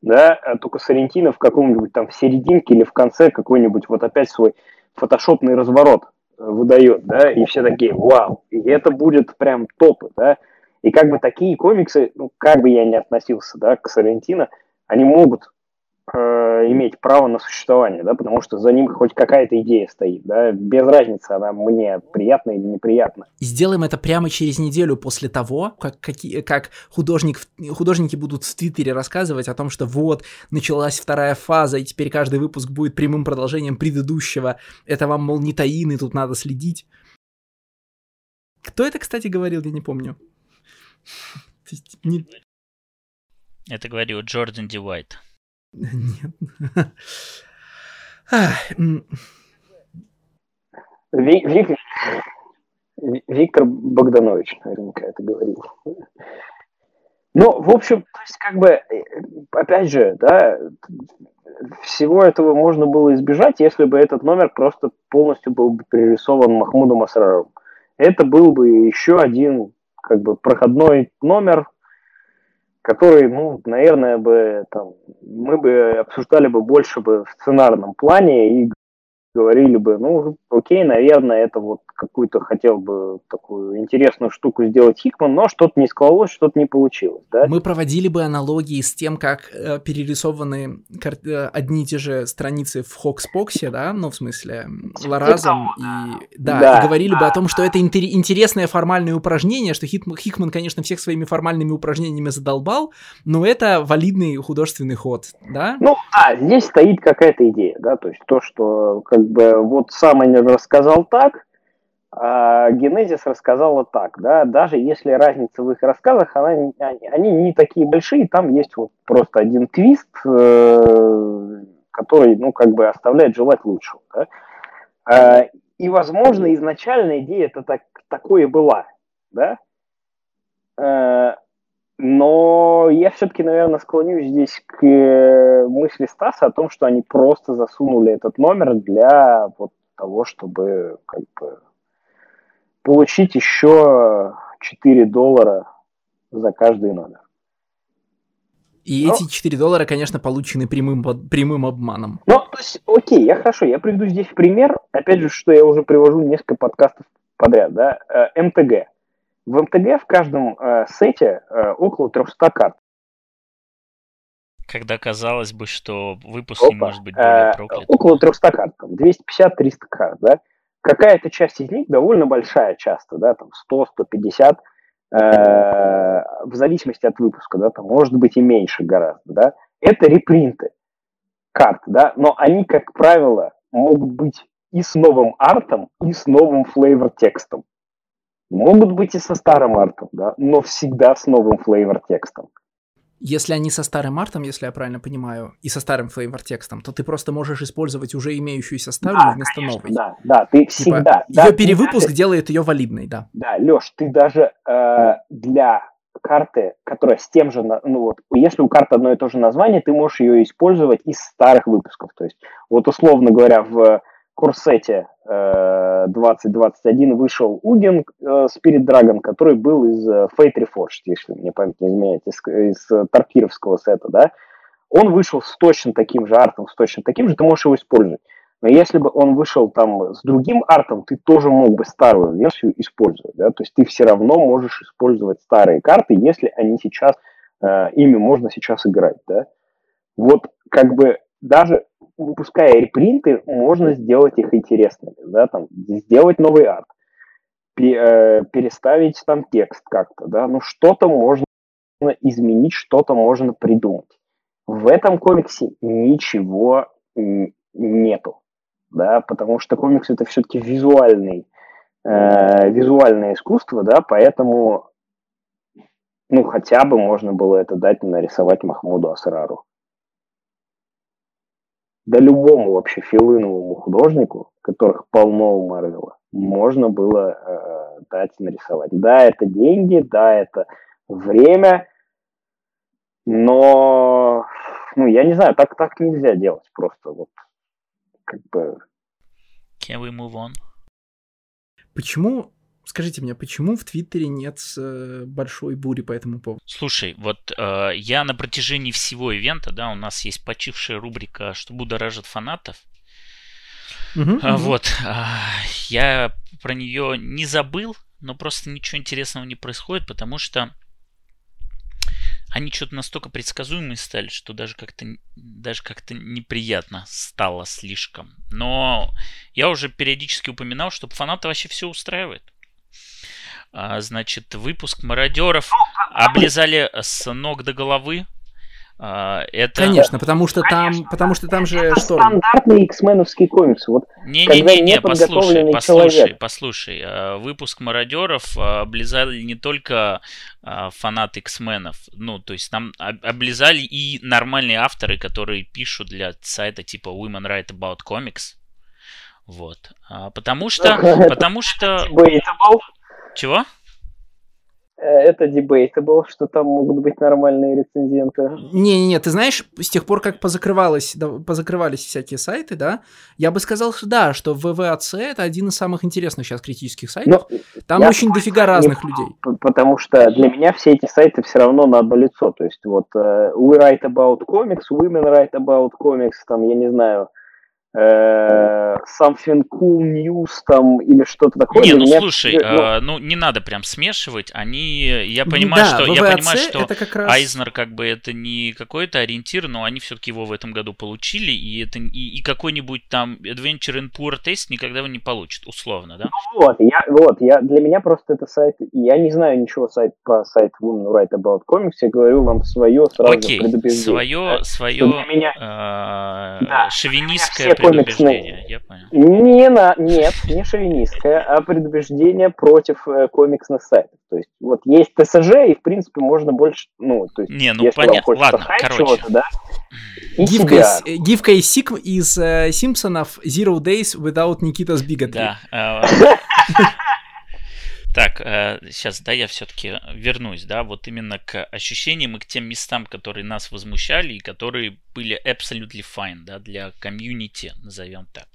да, а только Сарентино в каком-нибудь там в серединке или в конце какой-нибудь вот опять свой фотошопный разворот э, выдает, да, и все такие, вау, и это будет прям топ, да, и как бы такие комиксы, ну, как бы я ни относился, да, к Сарентино, они могут э, иметь право на существование, да, потому что за ним хоть какая-то идея стоит, да, без разницы, она мне приятна или неприятна. И сделаем это прямо через неделю после того, как, какие, как художник, художники будут в Твиттере рассказывать о том, что вот, началась вторая фаза, и теперь каждый выпуск будет прямым продолжением предыдущего. Это вам, мол, не таины, тут надо следить. Кто это, кстати, говорил, я не помню. [laughs] Это говорил Джордан Ди Уайт. Нет. Виктор, Виктор Богданович наверняка это говорил. Ну, в общем, то есть, как бы, э, опять же, да, всего этого можно было избежать, если бы этот номер просто полностью был бы перерисован Махмудом Асраровым. Это был бы еще один, как бы, проходной номер, который, ну, наверное, бы там, мы бы обсуждали бы больше бы в сценарном плане и говорили бы, ну, окей, наверное, это вот какую-то хотел бы такую интересную штуку сделать Хикман, но что-то не складывалось, что-то не получилось, да? Мы проводили бы аналогии с тем, как э, перерисованы кар- э, одни и те же страницы в Хокспоксе, да, ну, в смысле, Лоразом, и, да, да, и говорили бы о том, что это интер- интересное формальное упражнение, что Хикман, Хикман, конечно, всех своими формальными упражнениями задолбал, но это валидный художественный ход, да? Ну, да, здесь стоит какая-то идея, да, то есть то, что как бы вот сам они рассказал так, а Генезис рассказала так, да, даже если разница в их рассказах, она, они, они не такие большие, там есть вот просто один твист, э, который, ну, как бы оставляет желать лучшего, да. А, и, возможно, изначальная идея это так, такое была, да, а, но я все-таки, наверное, склонюсь здесь к э, мысли Стаса о том, что они просто засунули этот номер для вот того, чтобы как бы получить еще 4 доллара за каждый номер. И Но... эти 4 доллара, конечно, получены прямым, прямым обманом. Ну, то есть, окей, я хорошо, я приведу здесь пример, опять же, что я уже привожу несколько подкастов подряд, да, э, МТГ. В МТГ в каждом э, сете э, около 300 карт. Когда казалось бы, что выпуск Опа. не может быть более проклят. Э, около 300 карт, 250-300 карт, да какая-то часть из них довольно большая часто, да, там 100-150, э, в зависимости от выпуска, да, там может быть и меньше гораздо, да, это репринты карт, да, но они, как правило, могут быть и с новым артом, и с новым флейвор текстом. Могут быть и со старым артом, да, но всегда с новым флейвор текстом. Если они со старым артом, если я правильно понимаю, и со старым флейвор текстом, то ты просто можешь использовать уже имеющуюся старую да, вместо конечно, новой. Да, да, ты типа, всегда. Да, ее перевыпуск даже, делает ее валидной, да. Да, Леш, ты даже э, для карты, которая с тем же, ну вот, если у карты одно и то же название, ты можешь ее использовать из старых выпусков. То есть, вот условно говоря, в курсете э, 2021 вышел Уген э, Spirit Dragon, который был из э, Fate Reforged, если мне память не изменяет, из, из э, Таркировского сета, да. Он вышел с точно таким же артом, с точно таким же, ты можешь его использовать. Но если бы он вышел там с другим артом, ты тоже мог бы старую версию использовать, да, то есть ты все равно можешь использовать старые карты, если они сейчас, э, ими можно сейчас играть, да. Вот как бы даже выпуская репринты, можно сделать их интересными, да, там, сделать новый арт, э, переставить там текст как-то, да, ну что-то можно изменить, что-то можно придумать. В этом комиксе ничего нету, да, потому что комикс это все-таки визуальный, э, визуальное искусство, да, поэтому, ну, хотя бы можно было это дать нарисовать Махмуду Асрару да любому вообще филыновому художнику, которых полно у Марвела, можно было э, дать нарисовать. Да, это деньги, да, это время, но, ну, я не знаю, так, так нельзя делать просто вот, как бы... Can we move on? Почему Скажите мне, почему в Твиттере нет э, большой бури по этому поводу? Слушай, вот э, я на протяжении всего ивента, да, у нас есть почившая рубрика «Что будоражит фанатов». Угу, угу. Вот, э, я про нее не забыл, но просто ничего интересного не происходит, потому что они что-то настолько предсказуемые стали, что даже как-то даже как-то неприятно стало слишком. Но я уже периодически упоминал, что фанаты вообще все устраивает. А, значит, выпуск мародеров облизали с ног до головы. А, это... Конечно, потому что Конечно, там, потому что там же это Шторм. стандартный X-меновский комикс. Вот не-не-не, не, послушай, послушай, человек... послушай. А, выпуск «Мародеров» облизали не только фанаты X-менов, ну, то есть там облизали и нормальные авторы, которые пишут для сайта типа Women Write About Comics. Вот. Потому что... Потому что... Чего? Э, это debatable, что там могут быть нормальные рецензенты. Не-не-не, ты знаешь, с тех пор, как позакрывалось, да, позакрывались всякие сайты, да, я бы сказал, что да, что ВВАЦ это один из самых интересных сейчас критических сайтов. Но там очень дофига разных не, людей. Потому что для меня все эти сайты все равно на одно лицо. То есть вот uh, We Write About Comics, Women Write About Comics, там, я не знаю, something cool news там или что-то такое. Не, ну слушай, ну... Э, ну не надо прям смешивать. Они, я понимаю, да, что я понимаю, что как раз... Айзнер как бы это не какой-то ориентир, но они все-таки его в этом году получили, и это и, и какой-нибудь там Adventure in Poor Taste никогда его не получит, условно, да? Ну вот, я, вот, я для меня просто это сайт, я не знаю ничего сайт по сайту Women Write About Comics, я говорю вам свое сразу Окей, свое, свое меня... э, да, шовинистское предубеждение, я понял. Не на, нет, не шовинистское, а предубеждение против э, комиксных сайтов. То есть вот есть ТСЖ, и в принципе можно больше, ну, то есть не, ну понятно, ладно, короче. Да, гифка, из, э, гифка из, Сик, из э, Симпсонов Zero Days Without Nikita's Bigotry. Да. [laughs] Э, Так, э, сейчас, да, я все-таки вернусь, да, вот именно к ощущениям и к тем местам, которые нас возмущали и которые были absolutely fine, да, для комьюнити, назовем так.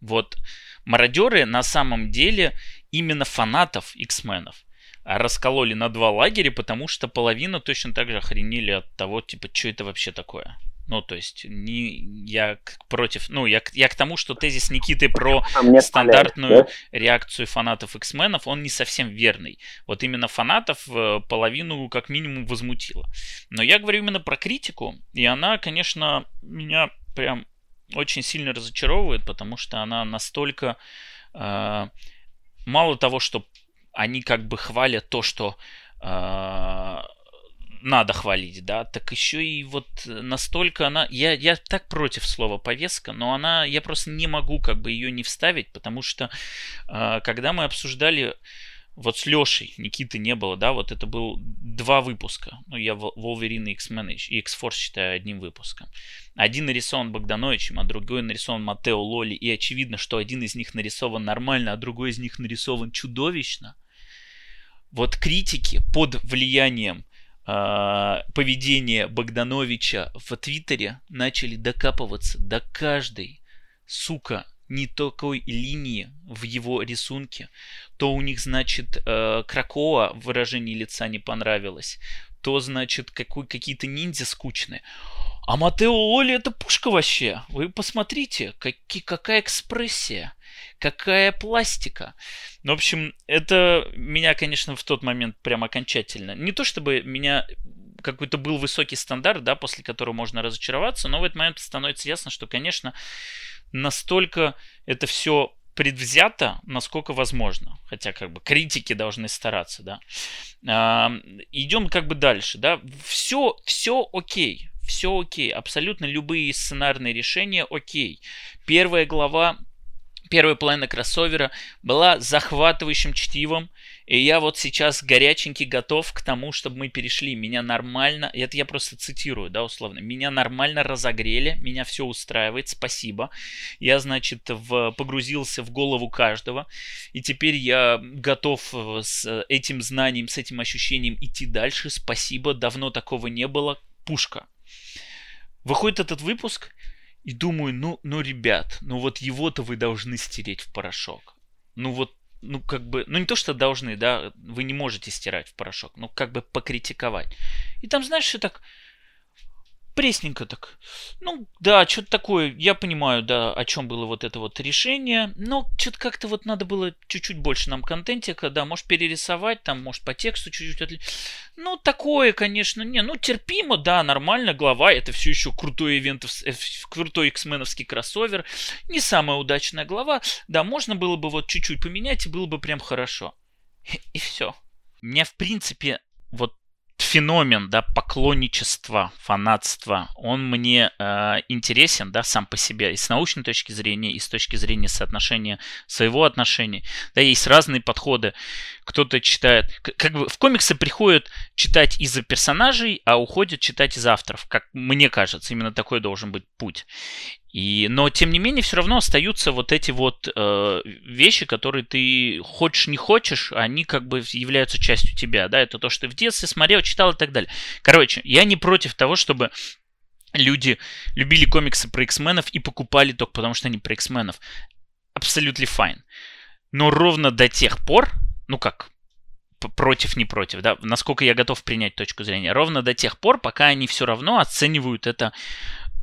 Вот мародеры на самом деле именно фанатов X-менов раскололи на два лагеря, потому что половина точно так же охренели от того, типа, что это вообще такое. Ну, то есть, не, я против... Ну, я, я к тому, что тезис Никиты про [laughs] стандартную да? реакцию фанатов X-менов, он не совсем верный. Вот именно фанатов э, половину как минимум возмутило. Но я говорю именно про критику, и она, конечно, меня прям очень сильно разочаровывает, потому что она настолько... Э, мало того, что они как бы хвалят то, что э, надо хвалить, да, так еще и вот настолько она... Я, я так против слова повестка, но она... Я просто не могу как бы ее не вставить, потому что э, когда мы обсуждали вот с Лешей, Никиты не было, да, вот это был два выпуска. Ну, я Wolverine и X-Men и X-Force считаю одним выпуском. Один нарисован Богдановичем, а другой нарисован Матео Лоли. И очевидно, что один из них нарисован нормально, а другой из них нарисован чудовищно. Вот критики под влиянием э, поведения Богдановича в Твиттере начали докапываться до каждой, сука, не такой линии в его рисунке, то у них, значит, э, Кракоа выражение лица не понравилось, то, значит, какой, какие-то ниндзя скучные. А Матео Оли это пушка вообще. Вы посмотрите, какие, какая экспрессия, какая пластика. Ну, в общем, это меня, конечно, в тот момент прям окончательно. Не то чтобы меня какой-то был высокий стандарт, да, после которого можно разочароваться, но в этот момент становится ясно, что, конечно, настолько это все предвзято, насколько возможно. Хотя, как бы, критики должны стараться, да. А, идем как бы дальше, да. Все, все окей, все окей. Абсолютно любые сценарные решения окей. Первая глава первая половина кроссовера была захватывающим чтивом, и я вот сейчас горяченький готов к тому, чтобы мы перешли. Меня нормально, это я просто цитирую, да, условно, меня нормально разогрели, меня все устраивает, спасибо. Я, значит, в, погрузился в голову каждого, и теперь я готов э, с этим знанием, с этим ощущением идти дальше, спасибо, давно такого не было, пушка. Выходит этот выпуск, и думаю, ну, ну, ребят, ну вот его-то вы должны стереть в порошок. Ну вот, ну как бы, ну не то, что должны, да, вы не можете стирать в порошок, ну как бы покритиковать. И там, знаешь, что так, пресненько так. Ну, да, что-то такое, я понимаю, да, о чем было вот это вот решение, но что-то как-то вот надо было чуть-чуть больше нам контентика, да, может перерисовать, там, может по тексту чуть-чуть отли... Ну, такое, конечно, не, ну, терпимо, да, нормально, глава, это все еще крутой ивент, э, крутой X-меновский кроссовер, не самая удачная глава, да, можно было бы вот чуть-чуть поменять, и было бы прям хорошо. И все. Меня, в принципе, вот феномен, да, поклонничества, фанатства, он мне э, интересен, да, сам по себе, и с научной точки зрения, и с точки зрения соотношения своего отношения. Да, есть разные подходы. Кто-то читает, как бы в комиксы приходят читать из-за персонажей, а уходят читать из авторов. Как мне кажется, именно такой должен быть путь. И, но, тем не менее, все равно остаются вот эти вот э, вещи, которые ты хочешь, не хочешь, они как бы являются частью тебя, да, это то, что ты в детстве смотрел, читал и так далее. Короче, я не против того, чтобы люди любили комиксы про X-менов и покупали только потому, что они про X-менов. Абсолютно fine. Но ровно до тех пор, ну как, против, не против, да, насколько я готов принять точку зрения, ровно до тех пор, пока они все равно оценивают это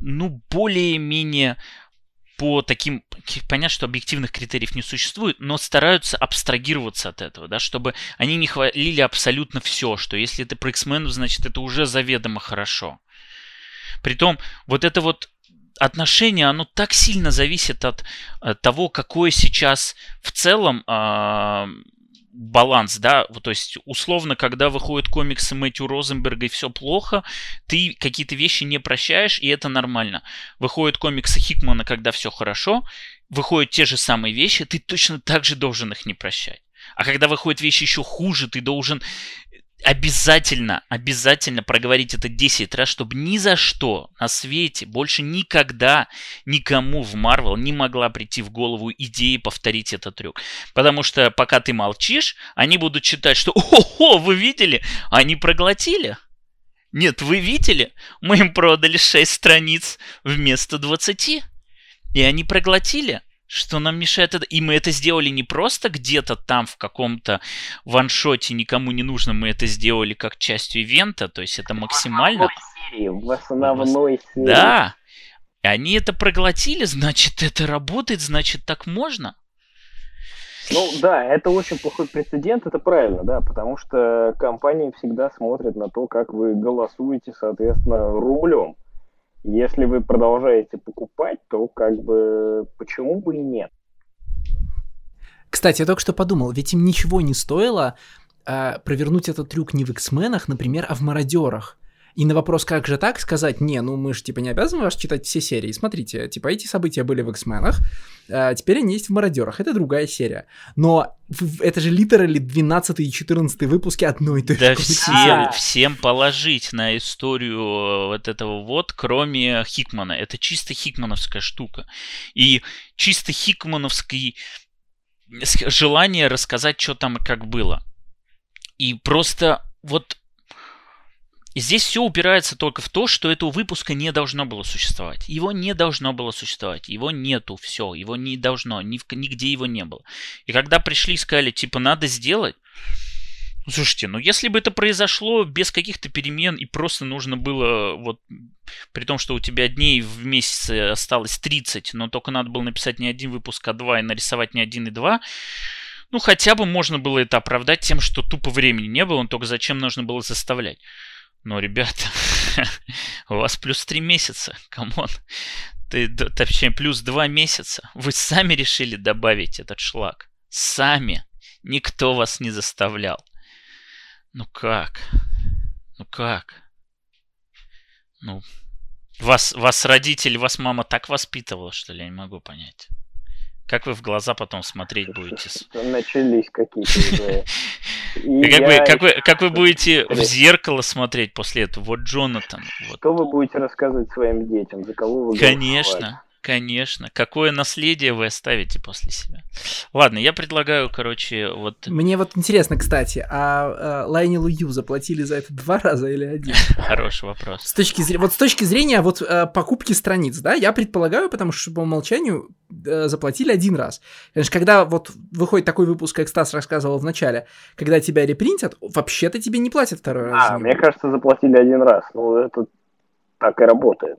ну, более-менее по таким, понятно, что объективных критериев не существует, но стараются абстрагироваться от этого, да, чтобы они не хвалили абсолютно все, что если это про X-Men, значит это уже заведомо хорошо. Притом, вот это вот отношение, оно так сильно зависит от, от того, какое сейчас в целом э, баланс, да, вот, то есть условно, когда выходят комиксы Мэтью Розенберга и все плохо, ты какие-то вещи не прощаешь, и это нормально. Выходят комиксы Хикмана, когда все хорошо, выходят те же самые вещи, ты точно так же должен их не прощать. А когда выходят вещи еще хуже, ты должен обязательно, обязательно проговорить это 10 раз, чтобы ни за что на свете больше никогда никому в Марвел не могла прийти в голову идея повторить этот трюк. Потому что пока ты молчишь, они будут читать, что «О-хо, вы видели? Они проглотили?» Нет, вы видели? Мы им продали 6 страниц вместо 20. И они проглотили. Что нам мешает это? И мы это сделали не просто где-то там в каком-то ваншоте, никому не нужно, мы это сделали как частью ивента, то есть это максимально... В основной серии. Да, и они это проглотили, значит, это работает, значит, так можно. Ну да, это очень плохой прецедент, это правильно, да, потому что компании всегда смотрят на то, как вы голосуете, соответственно, рублем. Если вы продолжаете покупать, то как бы почему бы и нет? Кстати, я только что подумал, ведь им ничего не стоило э, провернуть этот трюк не в X-менах, например, а в мародерах. И на вопрос, как же так, сказать, не, ну мы же типа не обязаны вас читать все серии. Смотрите, типа эти события были в X-менах, а теперь они есть в Мародерах. Это другая серия. Но это же литерали 12 и 14 выпуски одной и той да же всем, всем положить на историю э, вот этого вот, кроме Хикмана. Это чисто хикмановская штука. И чисто хикмановский желание рассказать, что там и как было. И просто вот Здесь все упирается только в то, что этого выпуска не должно было существовать. Его не должно было существовать. Его нету, все. Его не должно. Ни, нигде его не было. И когда пришли и сказали, типа, надо сделать, ну, слушайте, ну если бы это произошло без каких-то перемен и просто нужно было, вот, при том, что у тебя дней в месяц осталось 30, но только надо было написать не один выпуск, а два, и нарисовать не один и два, ну хотя бы можно было это оправдать тем, что тупо времени не было, но только зачем нужно было заставлять. Но, ребята, [laughs] у вас плюс 3 месяца, come on. Ты, точнее, плюс 2 месяца. Вы сами решили добавить этот шлак. Сами. Никто вас не заставлял. Ну как? Ну как? Ну, вас, вас родители, вас мама так воспитывала, что ли, я не могу понять. Как вы в глаза потом смотреть будете? [laughs] Начались какие-то. [laughs] Как вы, как, вы, как вы будете в зеркало смотреть после этого? Вот Джонатан. Вот. Что вы будете рассказывать своим детям? За кого вы Конечно. Конечно. Какое наследие вы оставите после себя? Ладно, я предлагаю, короче, вот... Мне вот интересно, кстати, а, а Лайнилу Ю заплатили за это два раза или один? [laughs] Хороший вопрос. С точки зрения, вот с точки зрения вот а, покупки страниц, да, я предполагаю, потому что по умолчанию а, заплатили один раз. Конечно, когда вот выходит такой выпуск, как Стас рассказывал в начале, когда тебя репринтят, вообще-то тебе не платят второй раз. А, мне кажется, заплатили один раз. Ну, это так и работает.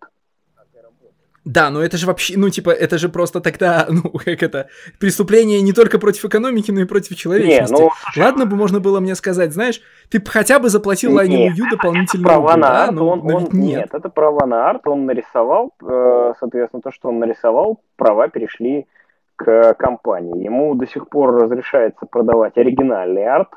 Да, но это же вообще, ну, типа, это же просто тогда, [laughs] ну, как это, преступление не только против экономики, но и против человечности. Не, ну, Ладно бы можно было мне сказать, знаешь, ты хотя бы заплатил Лайнину Ю дополнительно. Это права на арт, да? он, он, нет. нет, это права на арт, он нарисовал, э, соответственно, то, что он нарисовал, права перешли к компании. Ему до сих пор разрешается продавать оригинальный арт,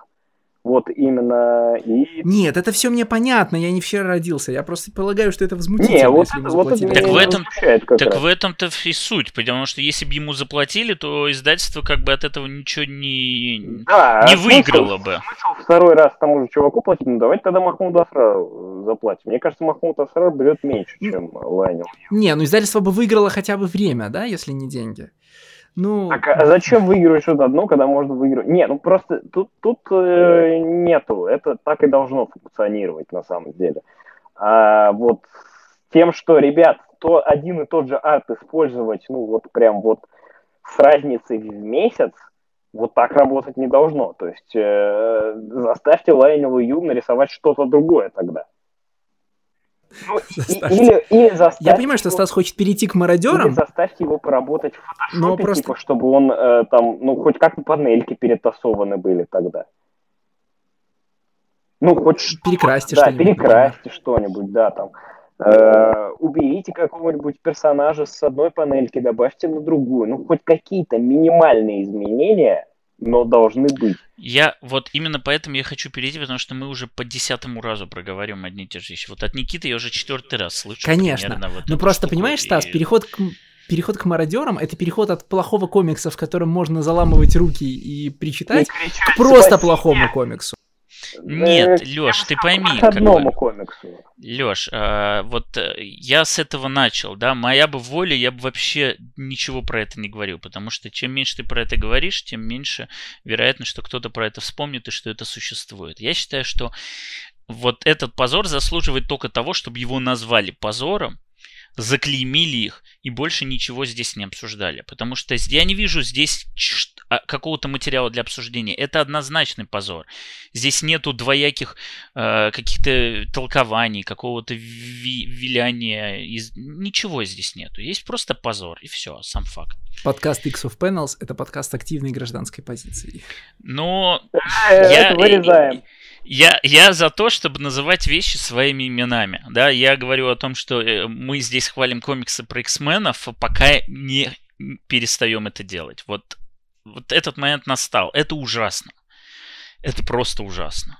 Вот именно и... Нет, это все мне понятно, я не вчера родился. Я просто полагаю, что это возмутительно, Не, вот если ему это- вот это. Так в этом- как Так раз. в этом-то и суть, потому что если бы ему заплатили, то издательство как бы от этого ничего не, Да, не а смысл- выиграло бы. смысл второй раз тому же чуваку платить, ну давайте тогда Махмуду Асрару заплатим. Мне кажется, Махмуд Асрар берет меньше, чем Лайнел. Не, ну издательство бы выиграло хотя бы время, да, если не деньги. Ну, Так, а зачем выигрывать что-то одно, когда можно выигрывать? Не, ну просто тут, тут э, нету, это так и должно функционировать на самом деле. А вот тем, что, ребят, то один и тот же арт использовать, ну вот прям вот с разницей в месяц, вот так работать не должно. То есть э, заставьте Лайневу Ю нарисовать что-то другое тогда. Ну, или, или заставьте я понимаю, что Стас хочет перейти к или мародерам, заставьте его поработать в но фотошопе, просто... типа, чтобы он э, там, ну, хоть как-то панельки перетасованы были тогда. Ну, хоть что- Перекрасьте да, что-нибудь, перекрасьте что-нибудь, да, там. Э, уберите какого-нибудь персонажа с одной панельки, добавьте на другую. Ну, хоть какие-то минимальные изменения, но должны быть. Я вот именно поэтому я хочу перейти, потому что мы уже по десятому разу проговариваем одни и те же вещи. Вот от Никиты я уже четвертый раз слышу. Конечно. примерно вот Ну просто штуку, понимаешь, Стас, и- переход к переход к мародерам это переход от плохого комикса, в котором можно заламывать руки и причитать, к просто плохому комиксу. Нет, Э, Лёш, ты к пойми, как одному бы. комиксу. Лёш, а, вот э, я с этого начал, да, моя бы воля, я бы вообще ничего про это не говорил, потому что чем меньше ты про это говоришь, тем меньше вероятность, что кто-то про это вспомнит и что это существует. Я считаю, что вот этот позор заслуживает только того, чтобы его назвали позором, заклеймили их и больше ничего здесь не обсуждали. Потому что я не вижу здесь а, какого-то материала для обсуждения. Это однозначный позор. Здесь нету двояких э, каких-то толкований, какого-то ви- виляния. Из... Ничего здесь нету. Есть просто позор, и все, сам факт. Подкаст X of Panels это подкаст активной гражданской позиции. Но Я- это вырезаем. Я, я за то, чтобы называть вещи своими именами. Да, я говорю о том, что э, мы здесь хвалим комиксы про X-менов, пока не перестаем это делать. Вот, вот этот момент настал. Это ужасно. Это просто ужасно.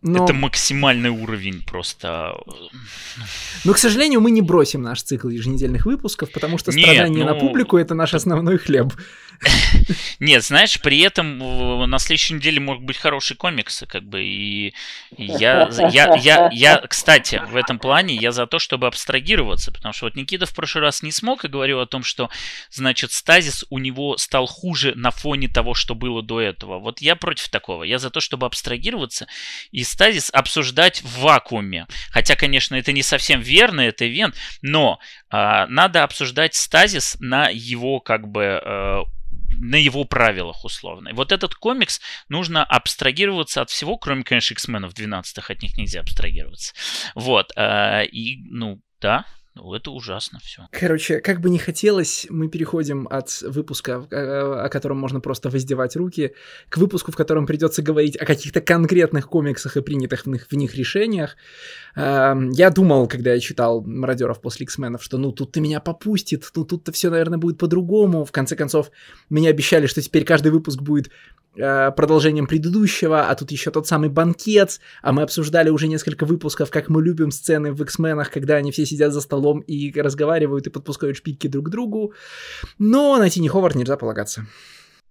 Но, Это максимальный уровень просто. э, но, к сожалению, мы не бросим наш цикл еженедельных выпусков, потому что Нет, страдание на ну- публику это наш основной хлеб. [laughs] Нет, знаешь, при этом э, на следующей неделе могут быть хорошие комиксы, как бы, и я, я, я, я, кстати, в этом плане я за то, чтобы абстрагироваться, потому что вот Никита в прошлый раз не смог и говорил о том, что, значит, стазис у него стал хуже на фоне того, что было до этого. Вот я против такого. Я за то, чтобы абстрагироваться и стазис обсуждать в вакууме. Хотя, конечно, это не совсем верно, это ивент, но а, надо обсуждать стазис на его, как бы, э, на его правилах условно. И вот этот комикс нужно абстрагироваться от всего, кроме, конечно, X-менов 12-х, от них нельзя абстрагироваться. Вот. э, и, ну, да, ну, это ужасно все. Короче, как бы не хотелось, мы переходим от выпуска, э, о котором можно просто воздевать руки, к выпуску, в котором придется говорить о каких-то конкретных комиксах и принятых в них, в них решениях. Эм, Я думал, когда я читал «Мародеров» после X-менов, что ну тут-то меня попустит, ну тут-то все, наверное, будет по-другому. В конце концов, мне обещали, что теперь каждый выпуск будет э, продолжением предыдущего, а тут еще тот самый банкет, а мы обсуждали уже несколько выпусков, как мы любим сцены в X-менах, когда они все сидят за столом и разговаривают и подпускают шпильки друг к другу. Но на Тини Ховард нельзя полагаться.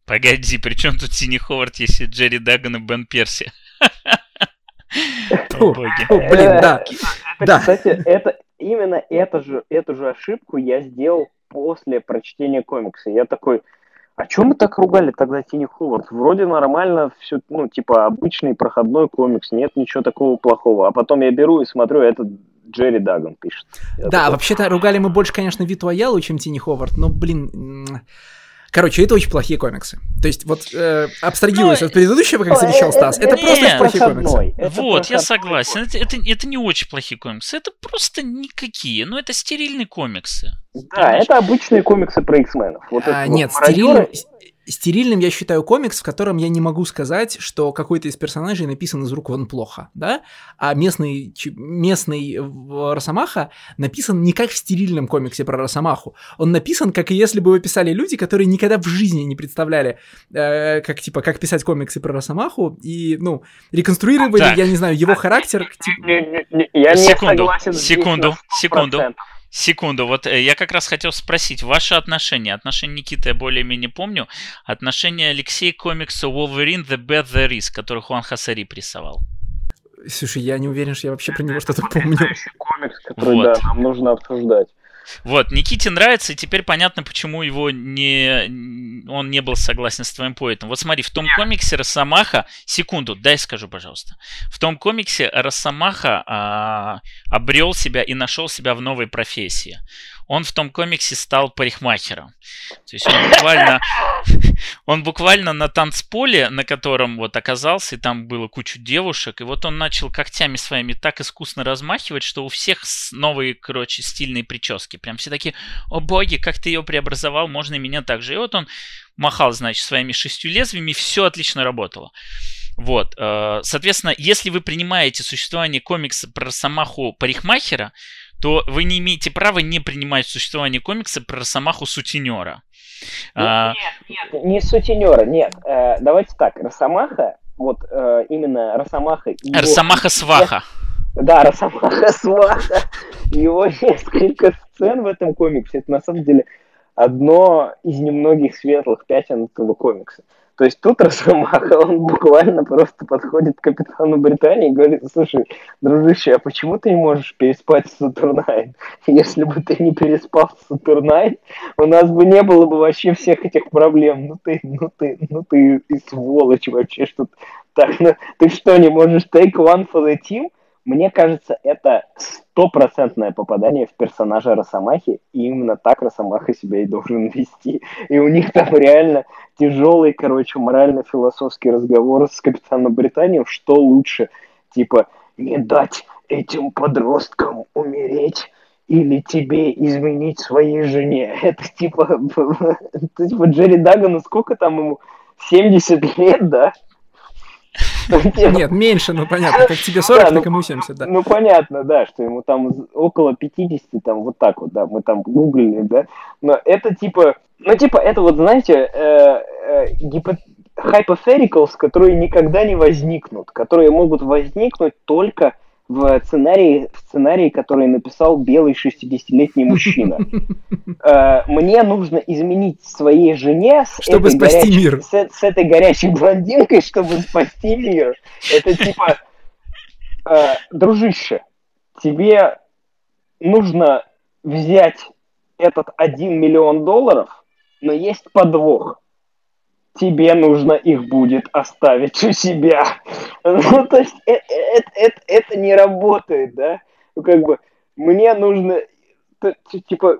Погоди, при чем тут Синий Ховард, если Джерри Даган и Бен Перси? [laughs] О, блин, да. Да. Кстати, это именно это же, эту же ошибку я сделал после прочтения комикса. Я такой, а чем мы так ругали тогда Тини Ховард? Вроде нормально, все, ну, типа, обычный проходной комикс, нет ничего такого плохого. А потом я беру и смотрю, это Джерри Даган пишет. Я Да, такой, вообще-то ругали мы больше, конечно, Виту Аялу, чем Тини Ховард, но, блин... Короче, это очень плохие комиксы. То есть, вот, э, абстрагируясь Ну, от предыдущего, как э, завещал э, Стас, это э, просто нет, плохие комиксы. Это Вот, я согласен. Это, это, это не очень плохие комиксы. Это просто никакие. Ну, это стерильные комиксы. Да, это обычные комиксы про X-менов. Вот А, вот нет, «Мародёры» стерильным, я считаю комикс, в котором я не могу сказать, что какой-то из персонажей написан из рук вон плохо, да, а местный, местный Росомаха написан не как в стерильном комиксе про Росомаху, он написан, как и если бы его писали люди, которые никогда в жизни не представляли, э, как, типа, как писать комиксы про Росомаху, и, ну, реконструировали, так. я не знаю, его характер. Типа... Я не секунду, согласен секунду, секунду. Секунду, вот э, я как раз хотел спросить, ваши отношения, отношения Никиты я более-менее помню, отношения Алексея к комиксу Wolverine The Bad There Is, который Хуан Хасари рисовал. Слушай, я не уверен, что я вообще про него что-то помню. комикс, который, вот. да, нам нужно обсуждать. Вот, Никите нравится, и теперь понятно, почему его не... он не был согласен с твоим поэтом. Вот смотри, в том комиксе Росомаха... Секунду, дай скажу, пожалуйста. В том комиксе Росомаха а, обрел себя и нашел себя в новой профессии он в том комиксе стал парикмахером. То есть он буквально, [laughs] он буквально на танцполе, на котором вот оказался, и там было кучу девушек, и вот он начал когтями своими так искусно размахивать, что у всех новые, короче, стильные прически. Прям все такие, о боги, как ты ее преобразовал, можно и меня так же. И вот он махал, значит, своими шестью лезвиями, все отлично работало. Вот, э, соответственно, если вы принимаете существование комикса про Самаху парикмахера, то вы не имеете права не принимать существование комикса про Росомаху сутенера. Ну, а... Нет, нет, не сутенера, нет. Э, давайте так, Росомаха, вот э, именно Росомаха... Его... Росомаха Сваха. Да, Росомаха Сваха. Его несколько сцен в этом комиксе. Это на самом деле одно из немногих светлых пятен этого комикса. То есть тут [laughs] Росомаха, он буквально просто подходит к капитану Британии и говорит, слушай, дружище, а почему ты не можешь переспать с Сатурнайн? Если бы ты не переспал с Сатурнайн, у нас бы не было бы вообще всех этих проблем. Ну ты, ну ты, ну ты и сволочь вообще, что так, ну, ты что, не можешь take one for the team? Мне кажется, это стопроцентное попадание в персонажа Росомахи, и именно так Росомаха себя и должен [laughs] вести. И у них там реально тяжелый, короче, морально-философский разговор с капитаном Британии, что лучше, типа, не дать этим подросткам умереть, или тебе изменить своей жене. [laughs] Это типа, [laughs] типа Джерри Дагану сколько там ему? 70 лет, да? Нет, меньше, ну понятно, как тебе 40, так ему 70, да. Ну понятно, да, что ему там около 50, там вот так вот, да, мы там гуглили, да. Но это типа, ну типа это вот, знаете, э, э, hypotheticals, которые никогда не возникнут, которые могут возникнуть только в сценарии, в сценарии, который написал белый 60-летний мужчина. [laughs] Э, мне нужно изменить своей жене с, чтобы этой, спасти горячей, мир. С, с этой горячей блондинкой, чтобы спасти мир. Это типа, э, дружище, тебе нужно взять этот 1 миллион долларов, но есть подвох тебе нужно их будет оставить у себя. [laughs] Ну, то есть это, это, это, это не работает, да? Ну, как бы, мне нужно, типа,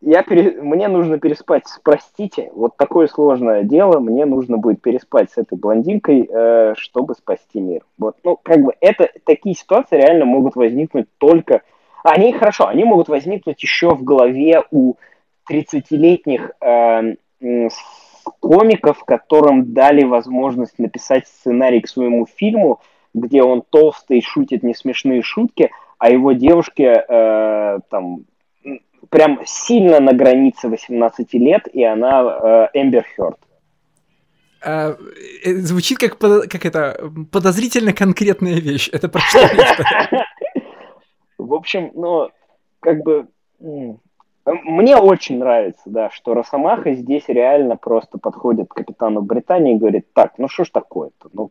я пере... мне нужно переспать, простите, вот такое сложное дело, мне нужно будет переспать с этой блондинкой, э, чтобы спасти мир. Вот, ну, как бы, это, такие ситуации реально могут возникнуть только, они, хорошо, они могут возникнуть еще в голове у 30-летних э, комиков, которым дали возможность написать сценарий к своему фильму, где он толстый, шутит несмешные шутки, а его девушке э, там прям сильно на границе 18 лет, и она э, Эмбер Хёрд. А, э, звучит как, как это подозрительно конкретная вещь. Это про что? [laughs] В общем, ну, как бы мне очень нравится, да, что Росомаха здесь реально просто подходит к капитану Британии и говорит, так, ну что ж такое-то, ну,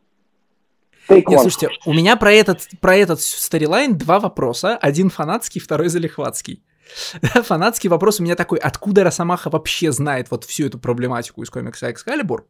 Нет, слушайте, у меня про этот, про этот старилайн два вопроса. Один фанатский, второй залихватский. [laughs] Фанатский вопрос у меня такой, откуда Росомаха вообще знает вот всю эту проблематику из комикса Экскалибур?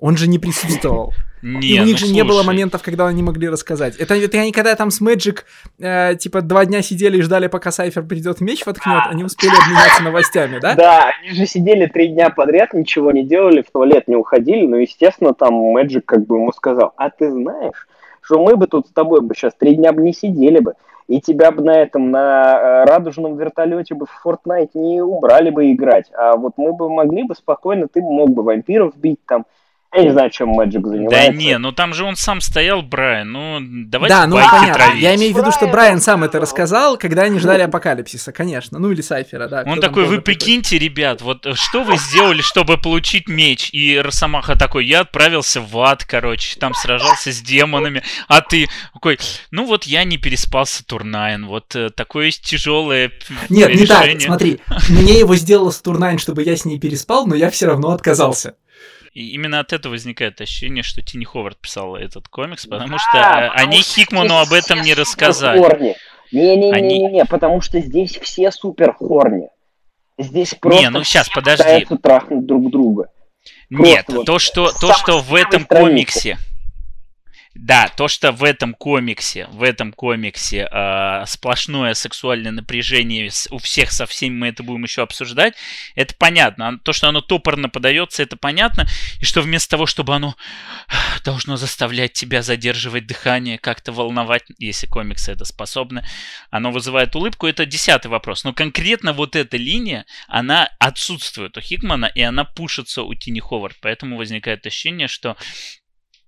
Он же не присутствовал. [laughs] Нет, и у них ну, же не было моментов, когда они могли рассказать. Это, это они когда там с Magic, э, типа, два дня сидели и ждали, пока Сайфер придет меч воткнет, они успели обменяться новостями, да? Да, они же сидели три дня подряд, ничего не делали, в туалет не уходили, но, естественно, там Magic как бы ему сказал, а ты знаешь, что мы бы тут с тобой бы сейчас три дня бы не сидели бы. и тебя бы на этом, на э, радужном вертолете бы в Fortnite не убрали бы играть. А вот мы бы могли бы спокойно, ты мог бы вампиров бить там, я не знаю, чем Мэджик занимается. Да не, ну там же он сам стоял, Брайан. Ну, давайте Да, ну понятно. травить. Я имею в виду, что Брайан сам это рассказал. когда они ждали апокалипсиса, конечно. Ну или Сайфера, да. Он такой, вы прикиньте, ребят, вот э, что вы сделали, чтобы получить меч? И Росомаха такой, я отправился в ад, короче, там сражался с демонами. А ты такой, ну вот я не переспал Сатурнайн, вот э, такое тяжелое Нет, не так, решение. смотри. Мне его сделал Стурнайн, чтобы я с ней переспал, но я все равно отказался. И именно от этого возникает ощущение, что Тини Ховард писала этот комикс, потому Да, что э, они что Хикману об этом не рассказали. Не-не-не-не-не, Они- потому что здесь все супер хорни. Здесь просто ну щас, все подожди. трахнуть друг друга. Нет, Просто вот то, что, то, что в этом страницы. комиксе. Да, то, что в этом комиксе, в этом комиксе э, сплошное сексуальное напряжение у всех со всеми мы это будем еще обсуждать, это понятно. То, что оно топорно подается, это понятно. И что вместо того, чтобы оно должно заставлять тебя задерживать дыхание, как-то волновать, если комиксы это способны, оно вызывает улыбку, это десятый вопрос. Но конкретно вот эта линия, она отсутствует у Хикмана, и она пушится у Тини Ховард. Поэтому возникает ощущение, что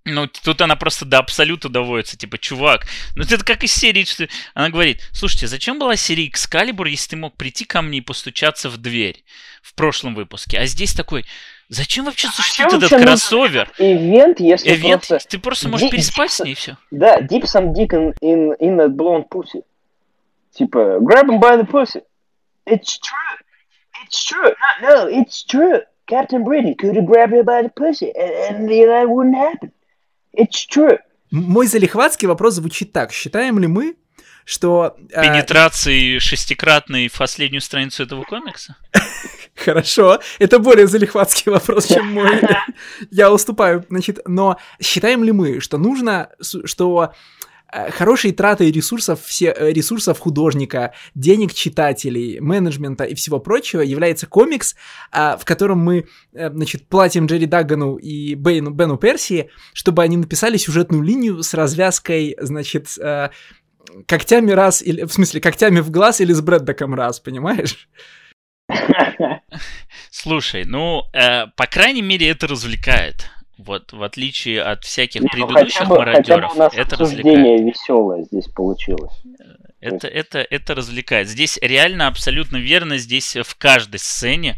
ну, тут она просто до абсолюта доводится, типа, чувак, ну это как из серии, что она говорит, слушайте, зачем была серия Экскалибур, если ты мог прийти ко мне и постучаться в дверь в прошлом выпуске, а здесь такой, зачем вообще существует Зачем этот кроссовер? Ивент, если Эвент, просто... ты просто можешь Ди- переспать с ней и все. Да, dip some dick in, in, in that blonde pussy. Tипа, grab him by the pussy. It's true. It's true. No, no, it's true. Captain Britain could have grabbed her by the pussy, and, and that wouldn't happen. It's true. Мой залихватский вопрос звучит так. Считаем ли мы, что... э, Пенетрации шестикратной в последнюю страницу этого комикса? [laughs] Хорошо, это более залихватский вопрос, чем мой. [laughs] Я уступаю, значит, но считаем ли мы, что нужно, что э, хорошей тратой ресурсов, все, э, ресурсов художника, денег читателей, менеджмента и всего прочего является комикс, а, в котором мы, э, значит, платим Джерри Даггану и Бейну, Бену Персии, чтобы они написали сюжетную линию с развязкой, значит, когтями раз, или, в смысле, когтями в глаз или с Брэддоком раз, понимаешь? [laughs] Слушай, ну, э, по крайней мере, это развлекает. Вот, в отличие от всяких Не, ну, предыдущих бы, бы мародеров, нас это развлекает. веселое здесь получилось. Это, это, это развлекает. Здесь реально абсолютно верно. Здесь в каждой сцене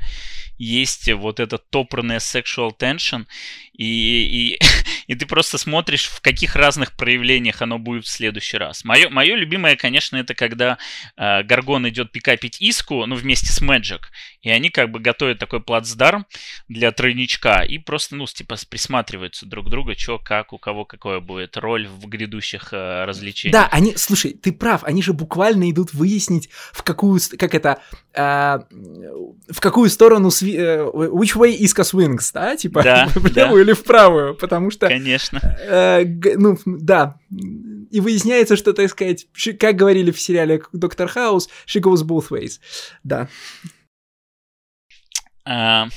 есть вот этот топорный sexual tension, и, и, [laughs] и ты просто смотришь, в каких разных проявлениях оно будет в следующий раз. Мое, мое любимое, конечно, это когда э, Гаргон идет пикапить Иску, ну, вместе с Мэджик, и они как бы готовят такой плацдарм для тройничка, и просто, ну, типа, присматриваются друг к другу, что, как, у кого какая будет роль в грядущих э, развлечениях. Да, они, слушай, ты прав, они же буквально идут выяснить, в какую, как это, а, в какую сторону, сви- э, which way Iska swings, да, типа, Да, [laughs] в да. левую или в правую, потому что, Конечно. э, ну, да, и выясняется, что, так сказать, как говорили в сериале Доктор Хаус, she goes both ways, да. А,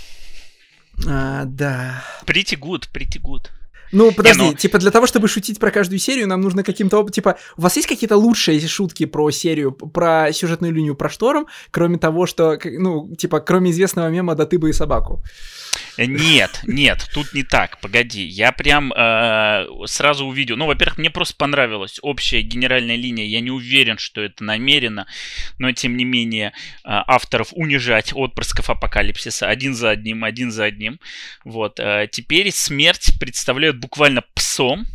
А, да. Pretty good, pretty good. Ну, подожди, ну- типа, для того, чтобы шутить про каждую серию, нам нужно каким-то... Типа, у вас есть какие-то лучшие шутки про серию, про сюжетную линию, про шторм, кроме того, что, ну, типа, кроме известного мема «Да ты бы и собаку». Э, Нет, нет, тут не так. Погоди, я прям э, сразу увидел. Ну, во-первых, мне просто понравилась общая генеральная линия. Я не уверен, что это намеренно, но тем не менее э, авторов унижать отпрысков апокалипсиса один за одним, один за одним. Вот. э, теперь смерть представляют буквально псом,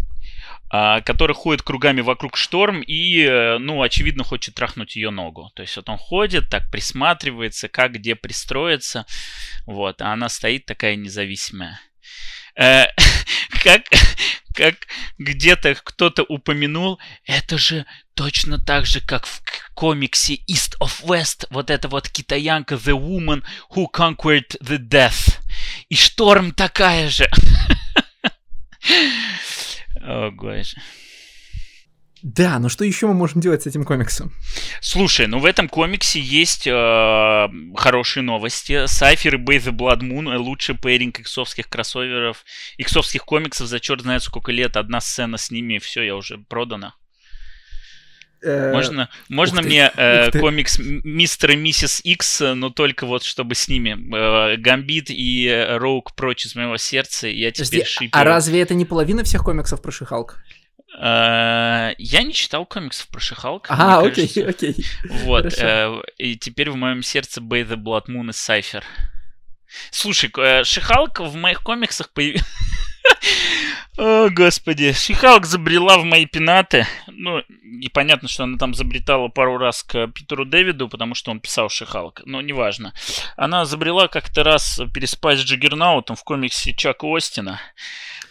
а, который ходит кругами вокруг шторм и, э, ну, очевидно, хочет трахнуть ее ногу. То есть вот он ходит, так присматривается, как где пристроиться, вот, а она стоит такая независимая. Э, [laughs] Как, как где-то кто-то упомянул, это же точно так же, как в комиксе East of West, вот эта вот китаянка The Woman Who Conquered the Death. И шторм такая же. [laughs] О, боже. Да, но что еще мы можем делать с этим комиксом? Слушай, ну в этом комиксе есть э, хорошие новости. Сайфер и The Blood Moon лучший пейринг иксовских кроссоверов, иксовских комиксов за черт знает сколько лет. Одна сцена с ними, все, я уже продана. Э, Можно, можно мне э, комикс Мистер и Миссис Икс, э, но только вот чтобы с ними э, Гамбит и Роуг прочь из моего сердца, я Подожди, теперь шиплю. а разве это не половина всех комиксов про Шихалк? Э, я не читал комиксов про Шихалка. А, окей, кажется. окей. Вот, э, и теперь в моем сердце Bay the Blood Moon и Сайфер. Слушай, Шихалк в моих комиксах появился... [laughs] О, господи. Шихалк забрела в мои пенаты. Ну, и понятно, что она там забретала пару раз к Питеру Дэвиду, потому что он писал Шихалк. Но неважно. Она забрела как-то раз переспать с Джиггернаутом в комиксе Чака Остина.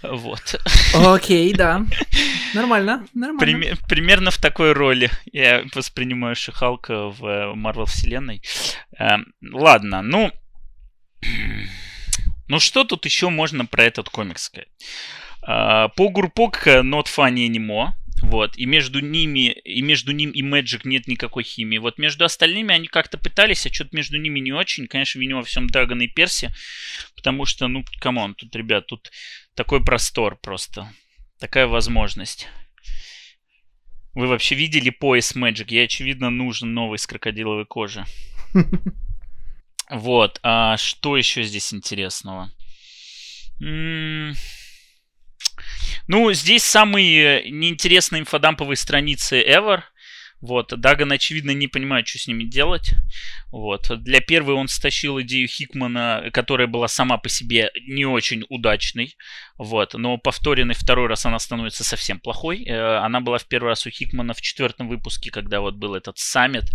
Вот. Окей, да. [laughs] Нормально, нормально. Прим- примерно в такой роли я воспринимаю Шихалка в Марвел вселенной. Эм, ладно, ну... Ну что тут еще можно про этот комикс сказать? А, По Гурпок Not Funny Anymore. Вот, и между ними, и между ним и Magic нет никакой химии. Вот между остальными они как-то пытались, а что-то между ними не очень. Конечно, виню во всем Драгона и Перси, потому что, ну, come on, тут, ребят, тут такой простор просто, такая возможность. Вы вообще видели пояс Magik? Я, очевидно, нужен новый с крокодиловой кожи. [laughs] Вот, а что еще здесь интересного? Ну, здесь самые неинтересные инфодамповые страницы ever. Вот, Дагган, очевидно, не понимает, что с ними делать. Вот. Для первой он стащил идею Хикмана, которая была сама по себе не очень удачной. Вот. Но повторенный второй раз она становится совсем плохой. Э, Она была в первый раз у Хикмана в четвертом выпуске, когда вот был этот саммит.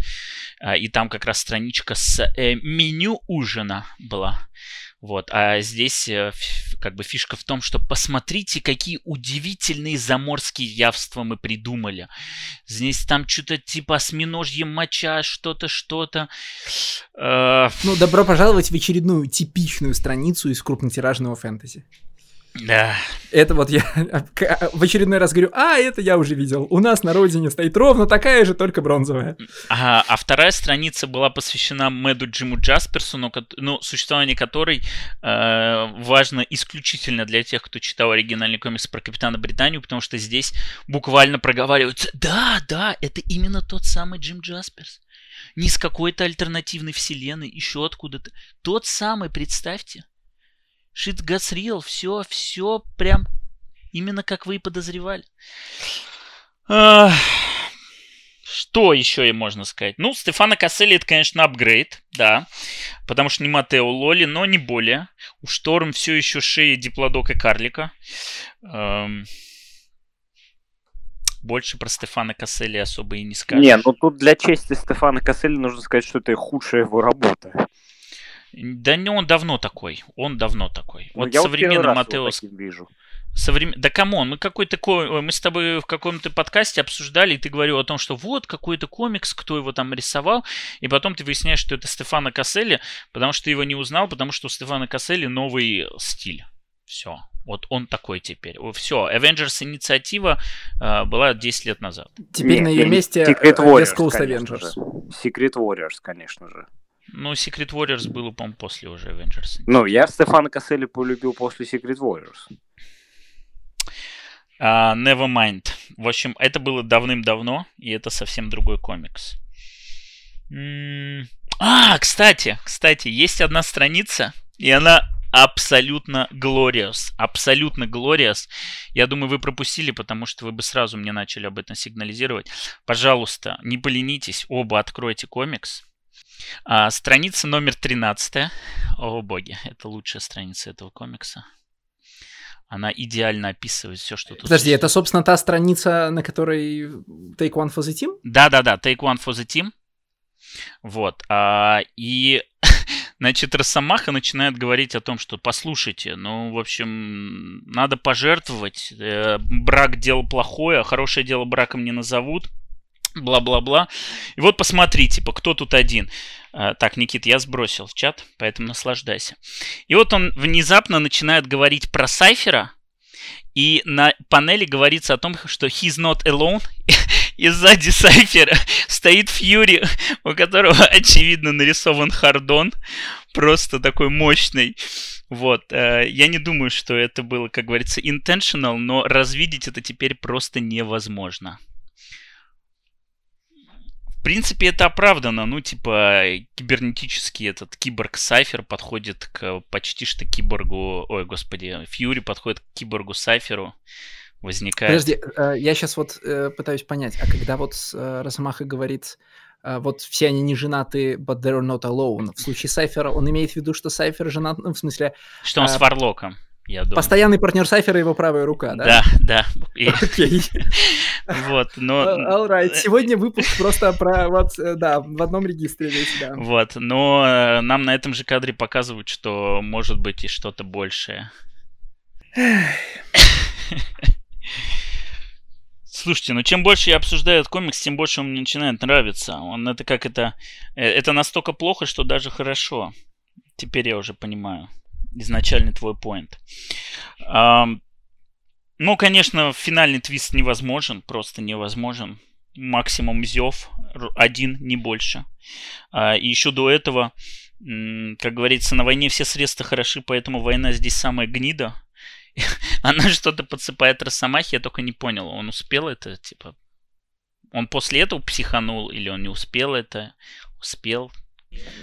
А, И там как раз страничка с э, меню ужина была. Вот, а здесь э, как бы фишка в том, что посмотрите, какие удивительные заморские явства мы придумали. Здесь там что-то типа осьминожье моча, что-то, что-то. Э, Ну, добро пожаловать в очередную типичную страницу из крупнотиражного фэнтези. Да. Это вот я к- в очередной раз говорю, а, это я уже видел. У нас на родине стоит ровно такая же, только бронзовая. А, а вторая страница была посвящена Мэду Джиму Джасперсу, но, ну, существование которой э, важно исключительно для тех, кто читал оригинальный комикс про Капитана Британию, потому что здесь буквально проговариваются, да, да, это именно тот самый Джим Джасперс. Не с какой-то альтернативной вселенной, еще откуда-то. Тот самый, представьте. Real, все, все прям именно как вы и подозревали. Что еще и можно сказать? Ну, Стефана Касселли это, конечно, апгрейд, да. Потому что не Матео Лоли, но не более. У Шторм все еще шея Диплодока Карлика. Эм, Больше про Стефана Касселли особо и не скажешь. Не, ну тут для чести Стефана Касселли нужно сказать, что это худшая его работа. Да не он давно такой. Он давно такой. Ну, Вот я вот современный раз его Матео таким вижу. Соврем... Да come on, мы какой-то ко- мы с тобой в каком-то подкасте обсуждали, и ты говорил о том, что вот какой-то комикс, кто его там рисовал, и потом ты выясняешь, что это Стефано Касселли, потому что ты его не узнал, потому что у Стефана Касселли новый стиль. Все. Вот он такой теперь. Все. Avengers инициатива э, была 10 лет назад. Теперь Не, на ее месте Secret Warriors, West Coast Avengers. же. Secret Warriors, конечно же. Ну, Secret Warriors было, по-моему, после уже Avengers. Ну, я Стефана Касселли полюбил после Secret Warriors. А, Nevermind. В общем, это было давным-давно, и это совсем другой комикс. М, А, кстати, кстати, есть одна страница, и она абсолютно glorious. Абсолютно glorious. Я думаю, вы пропустили, потому что вы бы сразу мне начали об этом сигнализировать. Пожалуйста, не поленитесь, оба откройте комикс. А, страница номер 13. О боги, это лучшая страница этого комикса. Она идеально описывает все, что тут Подожди, это, собственно, та страница, на которой Take One for the Team? Да-да-да, Take One for the Team. Вот. а, и, [laughs] значит, Росомаха начинает говорить о том, что, послушайте, ну, в общем, надо пожертвовать. э, брак дело плохое, а хорошее дело браком не назовут. Бла-бла-бла. И вот посмотри, типа, кто тут один. А, так, Никит, я сбросил в чат, поэтому наслаждайся. И вот он внезапно начинает говорить про Сайфера, и на панели говорится о том, что he's not alone, [laughs] и сзади Сайфера стоит Фьюри, [laughs] у которого, очевидно, нарисован Хардон, просто такой мощный. Вот, э, я не думаю, что это было, как говорится, intentional, но развидеть это теперь просто невозможно. В принципе, это оправдано. Ну, типа, кибернетический этот киборг Сайфер подходит к почти что киборгу... Ой, господи, Фьюри подходит к киборгу Сайферу. Возникает... Подожди, э, я сейчас вот э, пытаюсь понять, а когда вот э, Росомаха говорит, вот все они не женаты, but they're not alone, в случае Сайфера он имеет в виду, что Сайфер женат, ну, в смысле... Что он с Варлоком я думаю. Постоянный партнер Сайфера его правая рука, да? Да, да. Окей. [laughs] Вот, но... All right. Сегодня выпуск просто про, вот, да, в одном регистре весь, да. Вот, но нам на этом же кадре показывают, что может быть и что-то большее. Слушайте, ну чем больше я обсуждаю этот комикс, тем больше он мне начинает нравиться. Он это как это... Это настолько плохо, что даже хорошо. Теперь я уже понимаю изначальный твой поинт. Ну, конечно, финальный твист невозможен, просто невозможен. Максимум зев, один, не больше. А, и еще до этого, как говорится, на войне все средства хороши, поэтому война здесь самая гнида. [laughs] Она что-то подсыпает Росомахе, я только не понял, он успел это, типа... Он после этого психанул или он не успел это? Успел,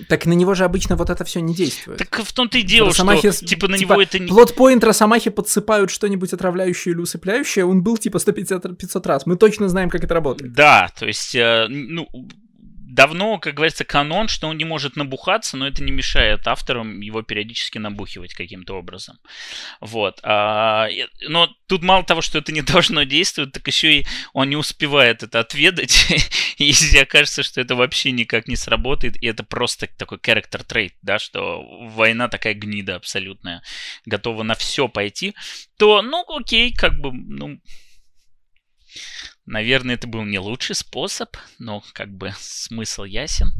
так на него же обычно вот это все не действует. Так в том-то и дело, Росомахи, что типа на типа, него это не... Плотпоинт Росомахи подсыпают что-нибудь отравляющее или усыпляющее, он был типа 150 500 раз. Мы точно знаем, как это работает. Да, то есть, э, ну, давно, как говорится, канон, что он не может набухаться, но это не мешает авторам его периодически набухивать каким-то образом. Вот. А, но тут мало того, что это не [laughs] должно действовать, так еще и он не успевает это отведать, [laughs] и окажется, что это вообще никак не сработает, и это просто такой character trait, да, что война такая гнида абсолютная, готова на все пойти, то, ну, окей, как бы, ну, Наверное, это был не лучший способ, но как бы смысл ясен.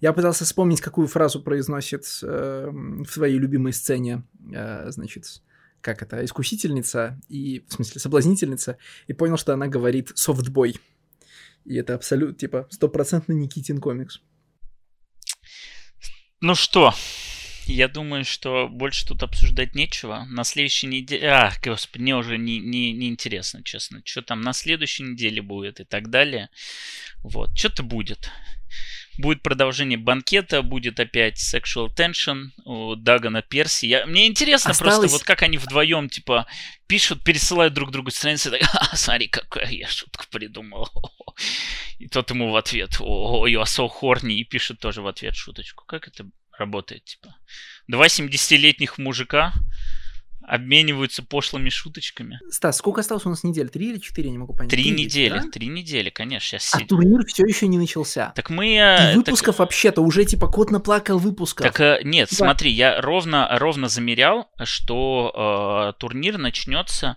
Я пытался вспомнить, какую фразу произносит э, в своей любимой сцене, э, значит, как это, искусительница, и, в смысле, соблазнительница, и понял, что она говорит софтбой. И это абсолютно, типа, стопроцентно Никитин комикс. Ну что, я думаю, что больше тут обсуждать нечего. На следующей неделе... А, господи, мне уже не, не, не интересно, честно. Что там на следующей неделе будет и так далее. Вот, что-то будет. Будет продолжение банкета, будет опять sexual tension у Дагана Перси. Я, мне интересно Осталось... просто, вот как они вдвоем, типа, пишут, пересылают друг другу страницы, так, а, смотри, какую я шутку придумал. И тот ему в ответ, о, are so horny, и пишет тоже в ответ шуточку. Как это работает, типа. Два 70-летних мужика обмениваются пошлыми шуточками. Стас, сколько осталось у нас недель? Три или четыре? Не могу понять. Три, недели, да? три недели, конечно. Сейчас а турнир все еще не начался. Так мы... Э, И выпусков так... вообще-то уже типа кот наплакал выпусков. Так э, нет, типа... смотри, я ровно, ровно замерял, что э, турнир начнется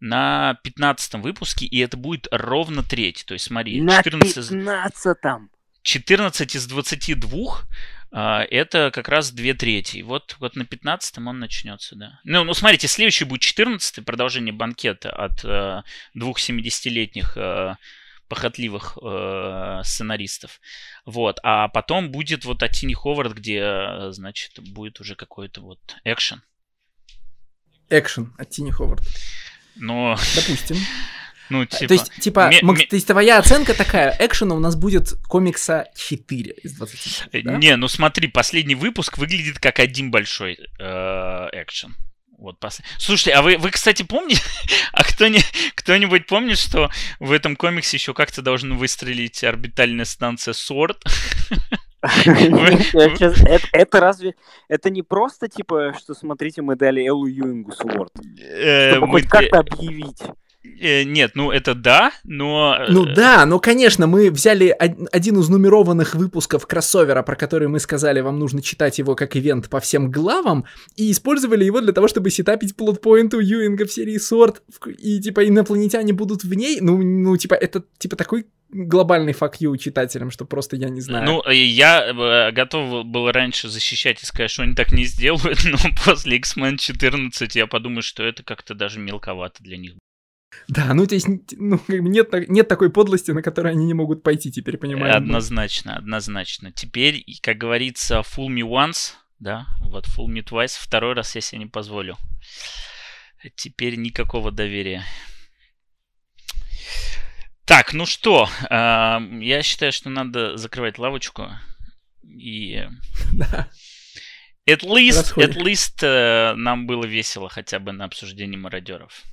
на 15 выпуске, и это будет ровно третий. То есть смотри, на 14... 15 -м. 14 из 22 а, это как раз две трети. Вот, вот на 15-м он начнется, да. Ну, ну, смотрите, следующий будет 14-й, продолжение банкета от э, двух 70-летних э, похотливых э, сценаристов. Вот. А потом будет вот от Тини Ховард, где, э, значит, будет уже какой-то вот экшен. Экшен от Тини Ховард. Но... Допустим. Ну, типа... То есть, типа, ми- ми- то есть твоя оценка такая, экшена у нас будет комикса 4 из 20. Да? Не, ну смотри, последний выпуск выглядит как один большой э, экшен. Вот, пос... Слушайте, а вы, вы, кстати, помните, [laughs] а кто не, кто-нибудь помнит, что в этом комиксе еще как-то должна выстрелить орбитальная станция Сорд? [laughs] Это разве... Это не просто, типа, что, смотрите, мы дали Эллу Юингу Сворд? Э, Чтобы хоть как-то объявить. Э, нет, ну это да, но... Э, ну да, ну конечно, мы взяли один из нумерованных выпусков кроссовера, про который мы сказали, вам нужно читать его как ивент по всем главам, и использовали его для того, чтобы сетапить плотпоинт у Юинга в серии Сорт, и типа инопланетяне будут в ней, ну, ну типа это типа такой глобальный фак ю читателям, что просто я не знаю. Ну, я э, готов был раньше защищать и сказать, что они так не сделают, [laughs] но после X-Men 14 я подумаю, что это как-то даже мелковато для них да, ну, то есть, ну, нет, нет такой подлости, на которую они не могут пойти теперь, понимаешь? Однозначно, однозначно. Теперь, как говорится, fool me once, да, вот fool me twice, второй раз я себе не позволю. Теперь никакого доверия. Так, ну что, я считаю, что надо закрывать лавочку. И... [laughs] Да. At least, Расходим. at least э, нам было весело хотя бы на обсуждении мародеров.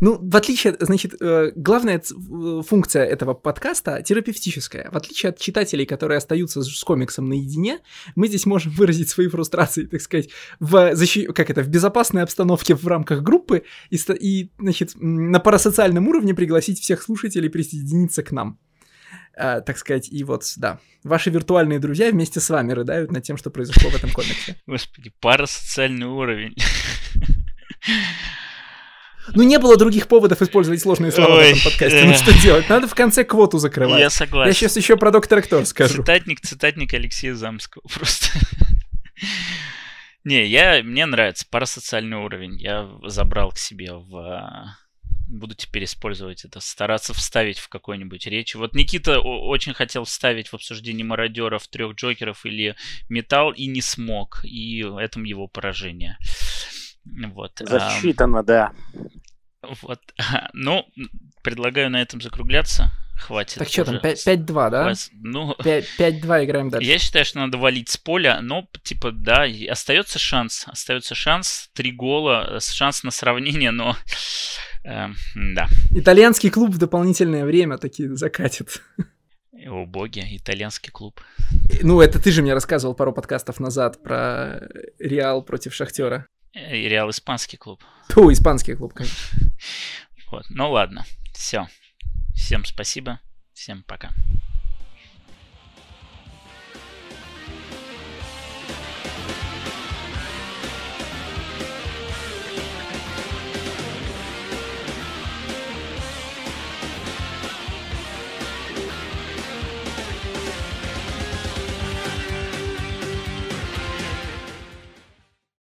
Ну, в отличие, значит, э, главная э, функция этого подкаста терапевтическая. В отличие от читателей, которые остаются с комиксом наедине, мы здесь можем выразить свои фрустрации, так сказать, в, защи- как это, в безопасной обстановке в рамках группы и, и, значит, на парасоциальном уровне пригласить всех слушателей присоединиться к нам. Э, так сказать, и вот, да, ваши виртуальные друзья вместе с вами рыдают над тем, что произошло в этом комиксе. Господи, парасоциальный уровень. [laughs] Ну, не было других поводов использовать сложные слова в Ой, этом подкасте. Ну, что делать? Надо в конце квоту закрывать. Я согласен. Я сейчас еще про доктора Кто скажу. Цитатник, цитатник Алексея Замского просто. Не, я, мне нравится парасоциальный уровень. Я забрал к себе в... а, Буду теперь использовать это, стараться вставить в какой-нибудь речь. Вот Никита очень хотел вставить в обсуждение мародеров, трех Джокеров или Металл и не смог. И в этом его поражение. Вот. а, Засчитано, да. Вот. [laughs] Ну, предлагаю на этом закругляться. Хватит. Так что там, уже. 5-2, да? Хватит. Ну, [laughs] 5-2 играем дальше. я считаю, что надо валить с поля, но, типа, да, остается шанс. Остается шанс. Три гола, шанс на сравнение, но... [laughs] э, да. Итальянский клуб в дополнительное время таки закатит. О боги, итальянский клуб. Ну, это ты же мне рассказывал пару подкастов назад про Реал против Шахтера. И Реал испанский клуб. Ту, испанский клуб, конечно. [laughs] Вот. Ну ладно. Все. Всем спасибо. Всем пока.